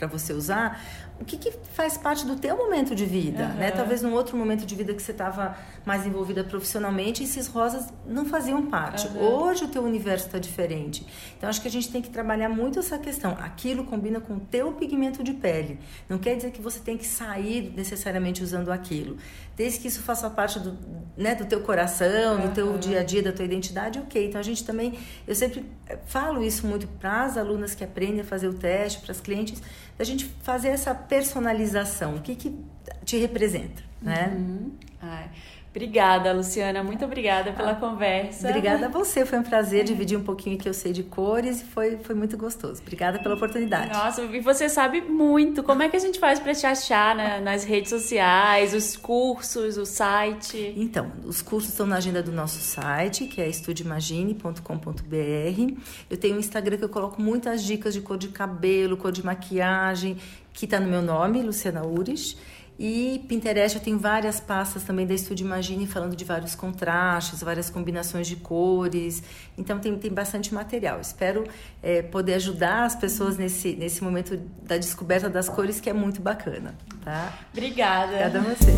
para você usar, o que, que, faz parte do teu momento de vida, uhum. né? Talvez num outro momento de vida que você estava mais envolvida profissionalmente, esses rosas não faziam parte. Uhum. Hoje o teu universo está diferente. Então acho que a gente tem que trabalhar muito essa questão. Aquilo combina com o teu pigmento de pele. Não quer dizer que você tem que sair necessariamente usando aquilo. Desde que isso faça parte do, né, do teu coração, uhum. do teu dia a dia, da tua identidade, ok. Então a gente também, eu sempre falo isso muito para as alunas que aprendem a fazer o teste, para as clientes, da gente fazer essa personalização. O que, que te representa, né? Uhum. Ai. Obrigada, Luciana. Muito obrigada pela ah, conversa. Obrigada a você. Foi um prazer dividir um pouquinho que eu sei de cores e foi, foi muito gostoso. Obrigada pela oportunidade. Nossa, e você sabe muito. Como é que a gente faz para te achar né? nas redes sociais, os cursos, o site? Então, os cursos estão na agenda do nosso site, que é estudiemagine.com.br. Eu tenho um Instagram que eu coloco muitas dicas de cor de cabelo, cor de maquiagem, que está no meu nome, Luciana Ures. E Pinterest eu tenho várias pastas também da Estúdio Imagine falando de vários contrastes, várias combinações de cores. Então tem, tem bastante material. Espero é, poder ajudar as pessoas nesse, nesse momento da descoberta das cores que é muito bacana. Tá? Obrigada. Obrigada a você.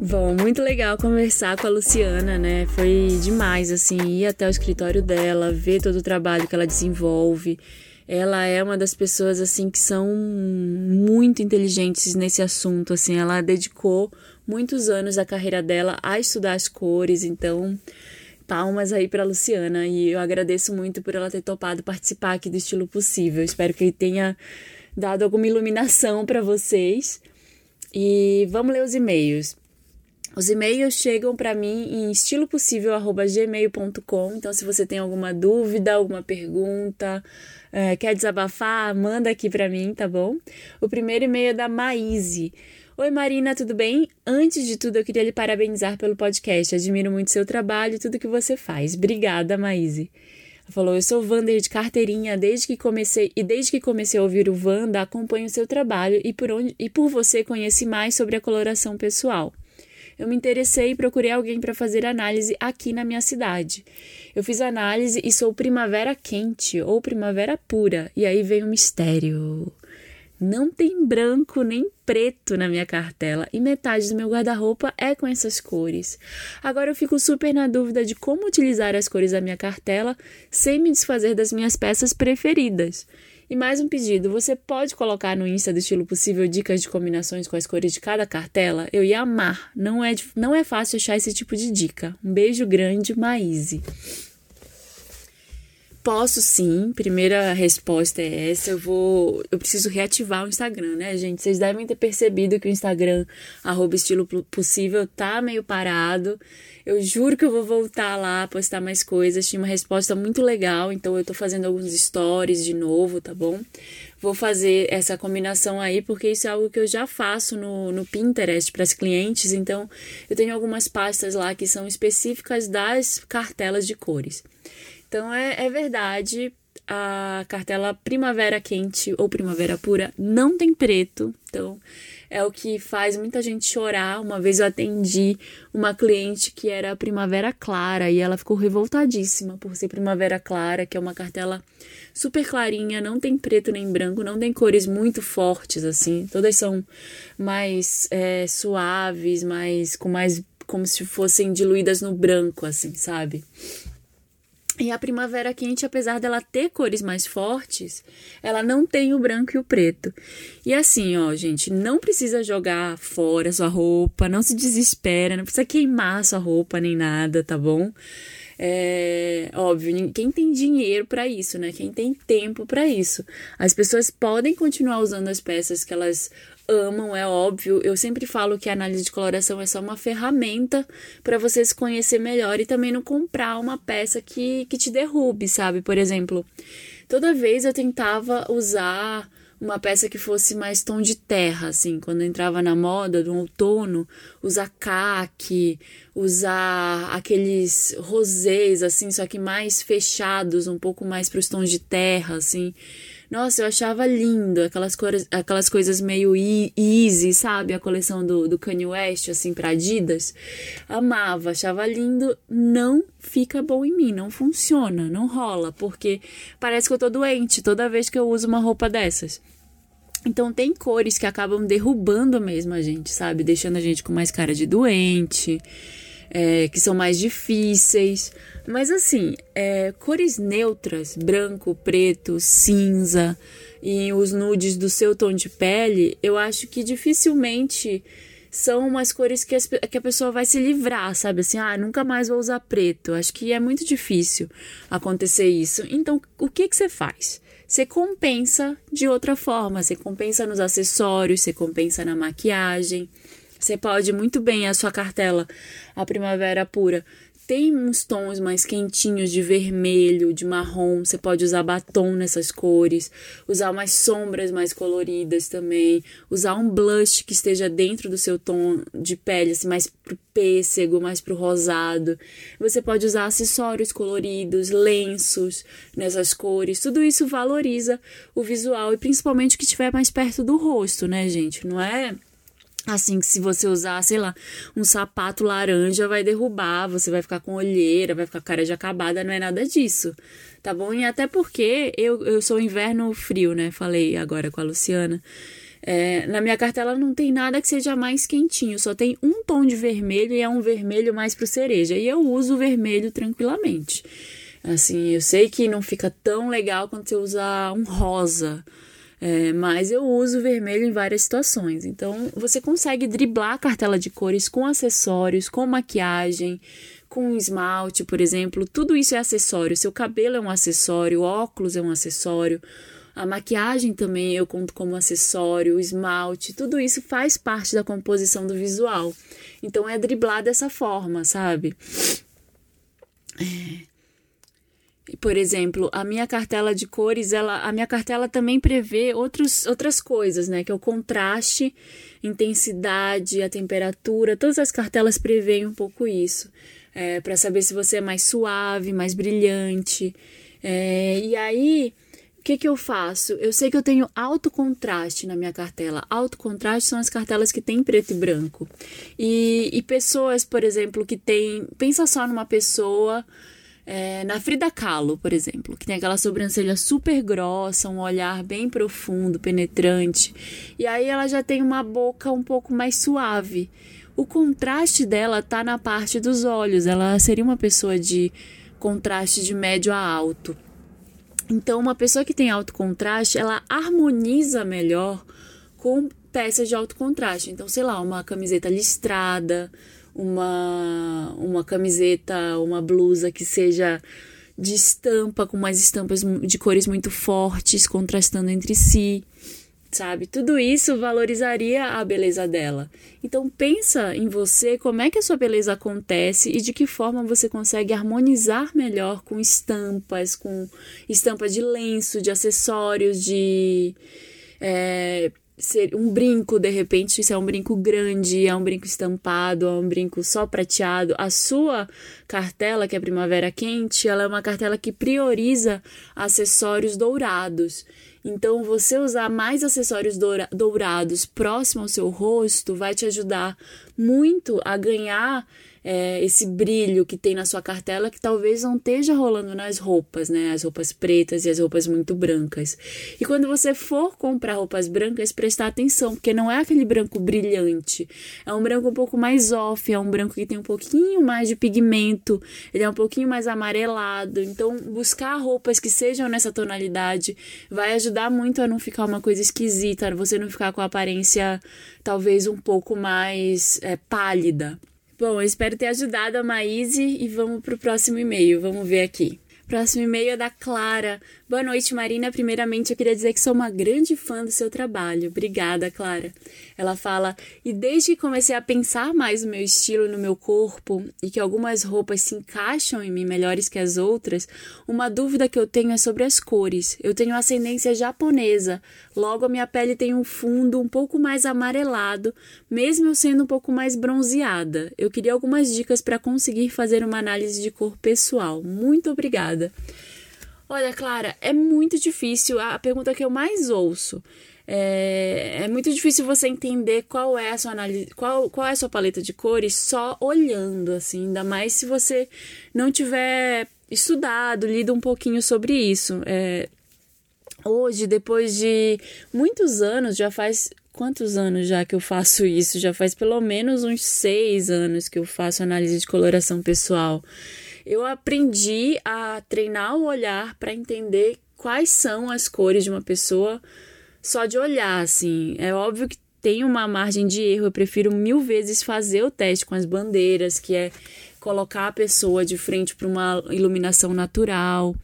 Bom, muito legal conversar com a Luciana, né? Foi demais, assim, ir até o escritório dela, ver todo o trabalho que ela desenvolve ela é uma das pessoas assim que são muito inteligentes nesse assunto, assim, ela dedicou muitos anos da carreira dela a estudar as cores, então palmas aí para Luciana e eu agradeço muito por ela ter topado participar aqui do estilo possível. Espero que ele tenha dado alguma iluminação para vocês. E vamos ler os e-mails. Os e-mails chegam para mim em estilopossível@gmail.com. Então se você tem alguma dúvida, alguma pergunta, é, quer desabafar, manda aqui para mim, tá bom? O primeiro e-mail é da Maíse. Oi Marina, tudo bem? Antes de tudo, eu queria lhe parabenizar pelo podcast. Admiro muito seu trabalho e tudo que você faz. Obrigada, Maíse. Ela falou: Eu sou Wander de carteirinha desde que comecei e desde que comecei a ouvir o Wanda, acompanho o seu trabalho e por onde e por você conheci mais sobre a coloração pessoal eu me interessei e procurei alguém para fazer análise aqui na minha cidade. Eu fiz análise e sou primavera quente ou primavera pura. E aí vem o mistério. Não tem branco nem preto na minha cartela e metade do meu guarda-roupa é com essas cores. Agora eu fico super na dúvida de como utilizar as cores da minha cartela sem me desfazer das minhas peças preferidas. E mais um pedido: você pode colocar no Insta do estilo possível dicas de combinações com as cores de cada cartela? Eu ia amar. Não é, não é fácil achar esse tipo de dica. Um beijo grande, Maíse. Posso sim. Primeira resposta é essa. Eu vou. Eu preciso reativar o Instagram, né, gente? Vocês devem ter percebido que o Instagram, arroba estilo possível, tá meio parado. Eu juro que eu vou voltar lá, postar mais coisas. Tinha uma resposta muito legal, então eu tô fazendo alguns stories de novo, tá bom? Vou fazer essa combinação aí, porque isso é algo que eu já faço no, no Pinterest para as clientes. Então, eu tenho algumas pastas lá que são específicas das cartelas de cores. Então, é, é verdade, a cartela Primavera Quente ou Primavera Pura não tem preto. Então, é o que faz muita gente chorar. Uma vez eu atendi uma cliente que era Primavera Clara e ela ficou revoltadíssima por ser Primavera Clara, que é uma cartela super clarinha, não tem preto nem branco, não tem cores muito fortes assim. Todas são mais é, suaves, mais com mais como se fossem diluídas no branco, assim, sabe? E a primavera quente, apesar dela ter cores mais fortes, ela não tem o branco e o preto. E assim, ó, gente, não precisa jogar fora sua roupa, não se desespera, não precisa queimar sua roupa nem nada, tá bom? É óbvio, quem tem dinheiro para isso, né? Quem tem tempo para isso. As pessoas podem continuar usando as peças que elas amam, é óbvio. Eu sempre falo que a análise de coloração é só uma ferramenta para você se conhecer melhor e também não comprar uma peça que, que te derrube, sabe? Por exemplo, toda vez eu tentava usar uma peça que fosse mais tom de terra, assim, quando entrava na moda do outono, usar caque, usar aqueles rosés, assim, só que mais fechados, um pouco mais para os tons de terra, assim. Nossa, eu achava lindo aquelas, cores, aquelas coisas meio easy, sabe? A coleção do, do Kanye West, assim, pra Adidas. Amava, achava lindo. Não fica bom em mim, não funciona, não rola, porque parece que eu tô doente toda vez que eu uso uma roupa dessas. Então tem cores que acabam derrubando mesmo a gente, sabe? Deixando a gente com mais cara de doente, é, que são mais difíceis. Mas assim, é, cores neutras, branco, preto, cinza e os nudes do seu tom de pele, eu acho que dificilmente são umas cores que, as, que a pessoa vai se livrar, sabe? Assim, ah, nunca mais vou usar preto. Acho que é muito difícil acontecer isso. Então, o que, que você faz? Você compensa de outra forma. Você compensa nos acessórios, você compensa na maquiagem. Você pode muito bem a sua cartela, a primavera pura, tem uns tons mais quentinhos de vermelho, de marrom. Você pode usar batom nessas cores, usar umas sombras mais coloridas também, usar um blush que esteja dentro do seu tom de pele, assim, mais pro pêssego, mais pro rosado. Você pode usar acessórios coloridos, lenços nessas cores. Tudo isso valoriza o visual e principalmente o que estiver mais perto do rosto, né, gente? Não é Assim que se você usar, sei lá, um sapato laranja vai derrubar, você vai ficar com olheira, vai ficar cara de acabada, não é nada disso. Tá bom? E até porque eu, eu sou inverno frio, né? Falei agora com a Luciana. É, na minha cartela não tem nada que seja mais quentinho, só tem um tom de vermelho e é um vermelho mais pro cereja. E eu uso o vermelho tranquilamente. Assim, eu sei que não fica tão legal quando você usa um rosa é, mas eu uso vermelho em várias situações. Então você consegue driblar a cartela de cores com acessórios, com maquiagem, com esmalte, por exemplo. Tudo isso é acessório. Seu cabelo é um acessório, óculos é um acessório. A maquiagem também eu conto como acessório, o esmalte, tudo isso faz parte da composição do visual. Então é driblar dessa forma, sabe? É. Por exemplo, a minha cartela de cores, ela, a minha cartela também prevê outros, outras coisas, né? Que é o contraste, intensidade, a temperatura. Todas as cartelas prevêem um pouco isso. É, para saber se você é mais suave, mais brilhante. É, e aí, o que, que eu faço? Eu sei que eu tenho alto contraste na minha cartela. Alto contraste são as cartelas que têm preto e branco. E, e pessoas, por exemplo, que tem. Pensa só numa pessoa é, na Frida Kahlo, por exemplo, que tem aquela sobrancelha super grossa, um olhar bem profundo, penetrante, e aí ela já tem uma boca um pouco mais suave. O contraste dela tá na parte dos olhos, ela seria uma pessoa de contraste de médio a alto. Então, uma pessoa que tem alto contraste, ela harmoniza melhor com peças de alto contraste. Então, sei lá, uma camiseta listrada, uma, uma camiseta, uma blusa que seja de estampa, com mais estampas de cores muito fortes, contrastando entre si, sabe? Tudo isso valorizaria a beleza dela. Então pensa em você, como é que a sua beleza acontece e de que forma você consegue harmonizar melhor com estampas, com estampa de lenço, de acessórios, de é, ser um brinco, de repente, se é um brinco grande, é um brinco estampado, é um brinco só prateado. A sua cartela, que é Primavera Quente, ela é uma cartela que prioriza acessórios dourados. Então, você usar mais acessórios dourados próximo ao seu rosto vai te ajudar muito a ganhar é, esse brilho que tem na sua cartela que talvez não esteja rolando nas roupas, né? As roupas pretas e as roupas muito brancas. E quando você for comprar roupas brancas, prestar atenção, porque não é aquele branco brilhante. É um branco um pouco mais off, é um branco que tem um pouquinho mais de pigmento, ele é um pouquinho mais amarelado. Então, buscar roupas que sejam nessa tonalidade vai ajudar muito a não ficar uma coisa esquisita, você não ficar com a aparência talvez um pouco mais é, pálida. Bom, eu espero ter ajudado a Maíse e vamos para o próximo e-mail. Vamos ver aqui. Próximo e-mail é da Clara. Boa noite, Marina. Primeiramente, eu queria dizer que sou uma grande fã do seu trabalho. Obrigada, Clara. Ela fala: E desde que comecei a pensar mais no meu estilo no meu corpo, e que algumas roupas se encaixam em mim melhores que as outras, uma dúvida que eu tenho é sobre as cores. Eu tenho ascendência japonesa, logo a minha pele tem um fundo um pouco mais amarelado, mesmo eu sendo um pouco mais bronzeada. Eu queria algumas dicas para conseguir fazer uma análise de cor pessoal. Muito obrigada. Olha, Clara, é muito difícil. A pergunta que eu mais ouço é, é, muito difícil você entender qual é a sua análise, qual, qual é a sua paleta de cores só olhando, assim, ainda mais se você não tiver estudado, lido um pouquinho sobre isso. É, hoje, depois de muitos anos, já faz quantos anos já que eu faço isso? Já faz pelo menos uns seis anos que eu faço análise de coloração pessoal eu aprendi a treinar o olhar para entender quais são as cores de uma pessoa só de olhar, assim. É óbvio que tem uma margem de erro, eu prefiro mil vezes fazer o teste com as bandeiras, que é colocar a pessoa de frente para uma iluminação natural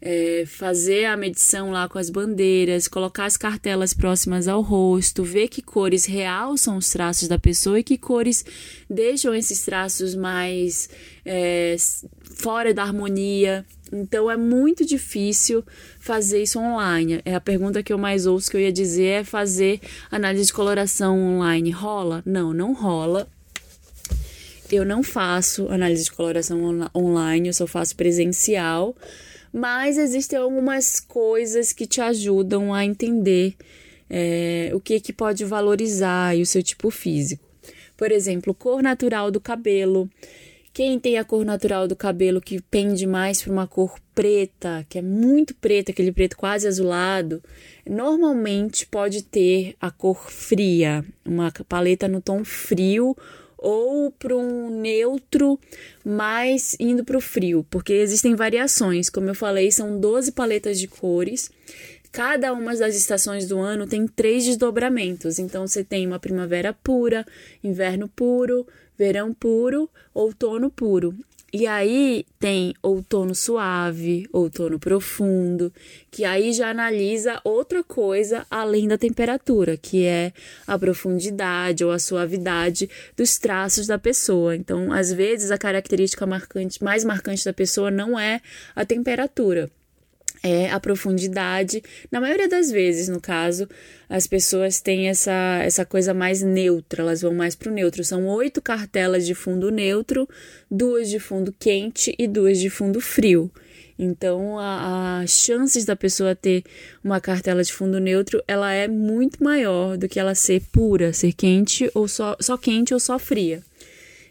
é, fazer a medição lá com as bandeiras, colocar as cartelas próximas ao rosto, ver que cores realçam os traços da pessoa e que cores deixam esses traços mais é, fora da harmonia. Então é muito difícil fazer isso online. É a pergunta que eu mais ouço que eu ia dizer é fazer análise de coloração online. Rola? Não, não rola. Eu não faço análise de coloração on online, eu só faço presencial mas existem algumas coisas que te ajudam a entender é, o que, que pode valorizar o seu tipo físico. Por exemplo, cor natural do cabelo. Quem tem a cor natural do cabelo que pende mais para uma cor preta, que é muito preta, aquele preto quase azulado, normalmente pode ter a cor fria, uma paleta no tom frio ou para um neutro mais indo para o frio, porque existem variações. Como eu falei, são 12 paletas de cores. Cada uma das estações do ano tem três desdobramentos. Então você tem uma primavera pura, inverno puro, verão puro, outono puro. E aí tem outono suave, outono profundo, que aí já analisa outra coisa além da temperatura, que é a profundidade ou a suavidade dos traços da pessoa. Então, às vezes a característica marcante, mais marcante da pessoa não é a temperatura, é a profundidade. Na maioria das vezes, no caso, as pessoas têm essa, essa coisa mais neutra, elas vão mais para o neutro. São oito cartelas de fundo neutro, duas de fundo quente e duas de fundo frio. Então, as chances da pessoa ter uma cartela de fundo neutro, ela é muito maior do que ela ser pura, ser quente ou só, só quente ou só fria.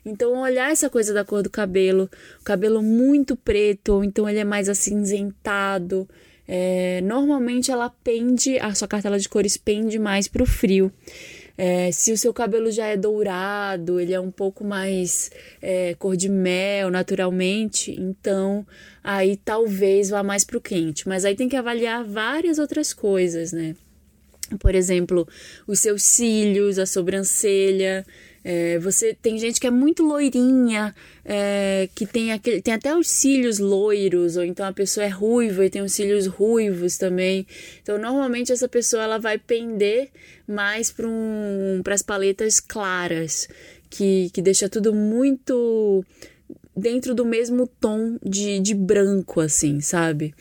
Então, olhar essa coisa da cor do cabelo, o cabelo muito preto, ou então ele é mais acinzentado. É, normalmente ela pende, a sua cartela de cores pende mais para o frio. É, se o seu cabelo já é dourado, ele é um pouco mais é, cor de mel naturalmente, então aí talvez vá mais para o quente. Mas aí tem que avaliar várias outras coisas, né? Por exemplo, os seus cílios, a sobrancelha, é, você tem gente que é muito loirinha, é, que tem aquele, tem até os cílios loiros, ou então a pessoa é ruiva e tem os cílios ruivos também. Então, normalmente essa pessoa ela vai pender mais para um, as paletas claras, que, que deixa tudo muito dentro do mesmo tom de, de branco, assim, sabe?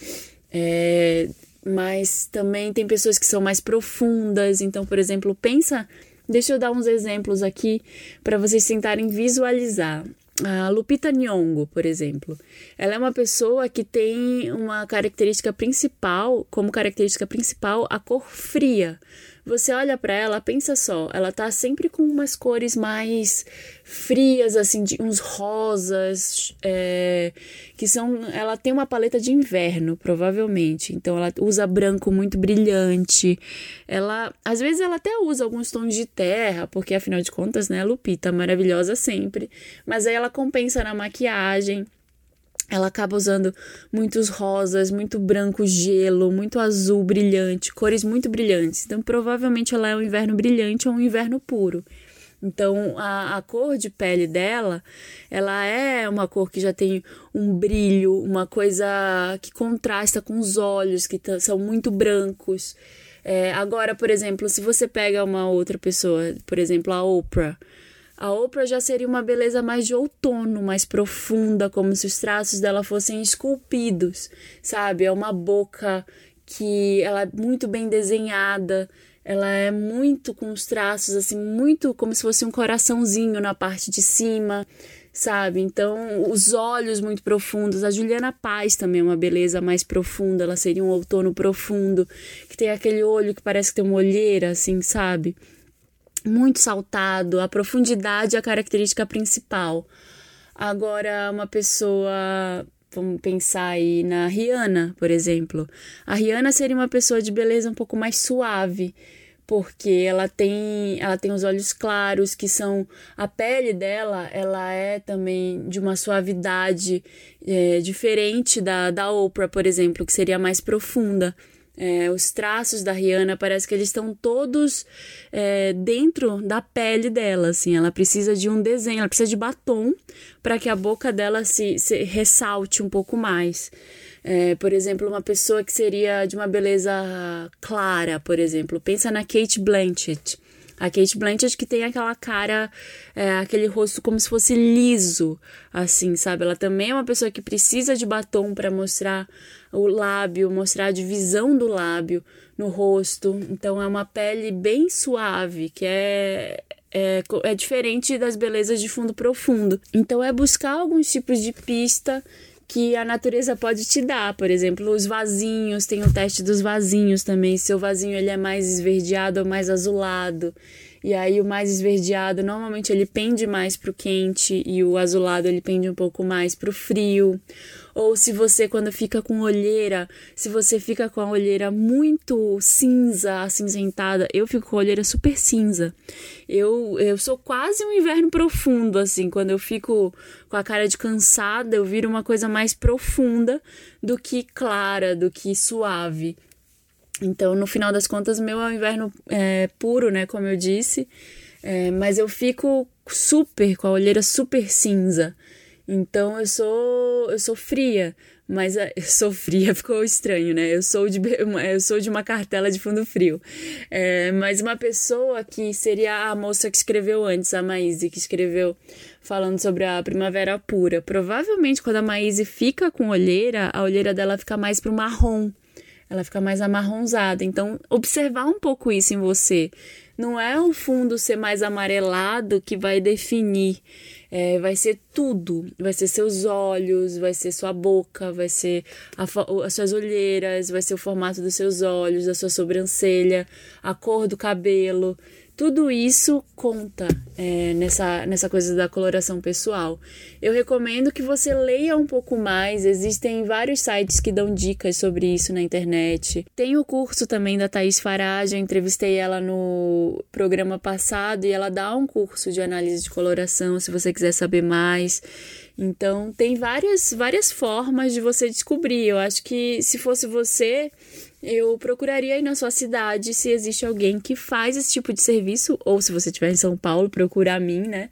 É, mas também tem pessoas que são mais profundas. Então, por exemplo, pensa Deixa eu dar uns exemplos aqui para vocês tentarem visualizar. A Lupita Nyong'o, por exemplo, ela é uma pessoa que tem uma característica principal, como característica principal, a cor fria. Você olha para ela, pensa só, ela tá sempre com umas cores mais frias, assim, de uns rosas, é, que são. Ela tem uma paleta de inverno, provavelmente. Então ela usa branco muito brilhante. Ela, às vezes, ela até usa alguns tons de terra, porque afinal de contas, né, Lupita, maravilhosa sempre. Mas aí ela compensa na maquiagem. Ela acaba usando muitos rosas, muito branco gelo, muito azul brilhante, cores muito brilhantes. Então, provavelmente ela é um inverno brilhante ou um inverno puro. Então, a, a cor de pele dela, ela é uma cor que já tem um brilho, uma coisa que contrasta com os olhos, que são muito brancos. É, agora, por exemplo, se você pega uma outra pessoa, por exemplo, a Oprah, a Oprah já seria uma beleza mais de outono, mais profunda, como se os traços dela fossem esculpidos, sabe? É uma boca que ela é muito bem desenhada, ela é muito com os traços assim, muito como se fosse um coraçãozinho na parte de cima, sabe? Então, os olhos muito profundos. A Juliana Paz também é uma beleza mais profunda, ela seria um outono profundo, que tem aquele olho que parece que tem uma olheira assim, sabe? Muito saltado, a profundidade é a característica principal. Agora, uma pessoa Vamos pensar aí na Rihanna, por exemplo. A Rihanna seria uma pessoa de beleza um pouco mais suave, porque ela tem ela tem os olhos claros que são a pele dela ela é também de uma suavidade é, diferente da da Oprah por exemplo que seria mais profunda é, os traços da Rihanna parece que eles estão todos é, dentro da pele dela, assim. Ela precisa de um desenho, ela precisa de batom para que a boca dela se, se ressalte um pouco mais. É, por exemplo, uma pessoa que seria de uma beleza clara, por exemplo, pensa na Kate Blanchett. A Kate Blanchett que tem aquela cara, é, aquele rosto como se fosse liso, assim, sabe? Ela também é uma pessoa que precisa de batom para mostrar o lábio, mostrar a divisão do lábio no rosto. Então é uma pele bem suave, que é é, é, diferente das belezas de fundo profundo. Então é buscar alguns tipos de pista que a natureza pode te dar. Por exemplo, os vasinhos, tem o teste dos vasinhos também. Seu vasinho ele é mais esverdeado ou mais azulado. E aí o mais esverdeado normalmente ele pende mais para o quente e o azulado ele pende um pouco mais para o frio. Ou se você, quando fica com olheira, se você fica com a olheira muito cinza, acinzentada, eu fico com a olheira super cinza. Eu, eu sou quase um inverno profundo, assim. Quando eu fico com a cara de cansada, eu viro uma coisa mais profunda do que clara, do que suave. Então, no final das contas, meu é um inverno é, puro, né? Como eu disse. É, mas eu fico super, com a olheira super cinza. Então eu sou eu sou fria, mas eu sou fria ficou estranho, né? Eu sou de eu sou de uma cartela de fundo frio, é, mas uma pessoa que seria a moça que escreveu antes, a Maíse, que escreveu falando sobre a primavera pura. Provavelmente quando a Maíse fica com olheira, a olheira dela fica mais pro marrom, ela fica mais amarronzada. Então observar um pouco isso em você. Não é o fundo ser mais amarelado que vai definir é, vai ser tudo. Vai ser seus olhos, vai ser sua boca, vai ser as suas olheiras, vai ser o formato dos seus olhos, da sua sobrancelha, a cor do cabelo. Tudo isso conta é, nessa, nessa coisa da coloração pessoal. Eu recomendo que você leia um pouco mais. Existem vários sites que dão dicas sobre isso na internet. Tem o curso também da Thaís Farage. Eu entrevistei ela no programa passado e ela dá um curso de análise de coloração, se você quiser saber mais. Então, tem várias, várias formas de você descobrir. Eu acho que se fosse você, eu procuraria aí na sua cidade se existe alguém que faz esse tipo de serviço, ou se você estiver em São Paulo, procura a mim, né?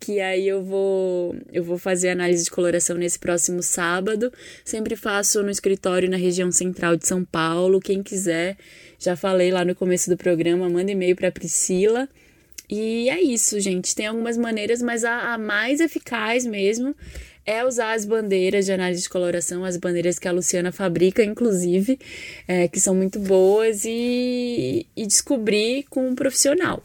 Que aí eu vou eu vou fazer análise de coloração nesse próximo sábado. Sempre faço no escritório na região central de São Paulo. Quem quiser, já falei lá no começo do programa, manda e-mail para Priscila. E é isso, gente. Tem algumas maneiras, mas a, a mais eficaz mesmo é usar as bandeiras de análise de coloração, as bandeiras que a Luciana fabrica, inclusive, é, que são muito boas, e, e descobrir com um profissional.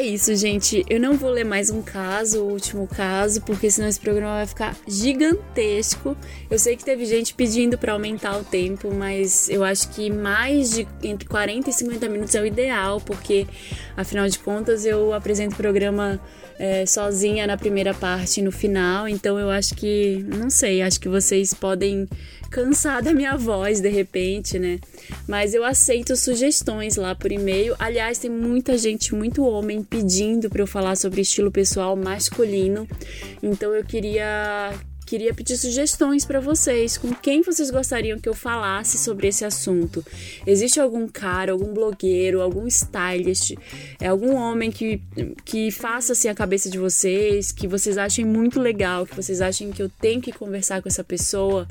É isso, gente. Eu não vou ler mais um caso, o último caso, porque senão esse programa vai ficar gigantesco. Eu sei que teve gente pedindo para aumentar o tempo, mas eu acho que mais de entre 40 e 50 minutos é o ideal, porque afinal de contas eu apresento o programa é, sozinha na primeira parte e no final, então eu acho que, não sei, acho que vocês podem cansar da minha voz de repente, né? Mas eu aceito sugestões lá por e-mail. Aliás, tem muita gente, muito homem pedindo para eu falar sobre estilo pessoal masculino. Então eu queria queria pedir sugestões para vocês, com quem vocês gostariam que eu falasse sobre esse assunto. Existe algum cara, algum blogueiro, algum stylist, é algum homem que, que faça assim a cabeça de vocês, que vocês achem muito legal, que vocês achem que eu tenho que conversar com essa pessoa?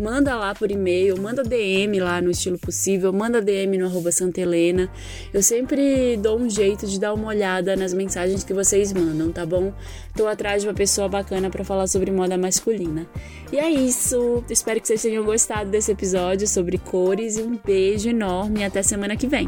Manda lá por e-mail, manda DM lá no estilo possível, manda DM no arroba Santa Helena. Eu sempre dou um jeito de dar uma olhada nas mensagens que vocês mandam, tá bom? Tô atrás de uma pessoa bacana para falar sobre moda masculina. E é isso. Espero que vocês tenham gostado desse episódio sobre cores e um beijo enorme e até semana que vem.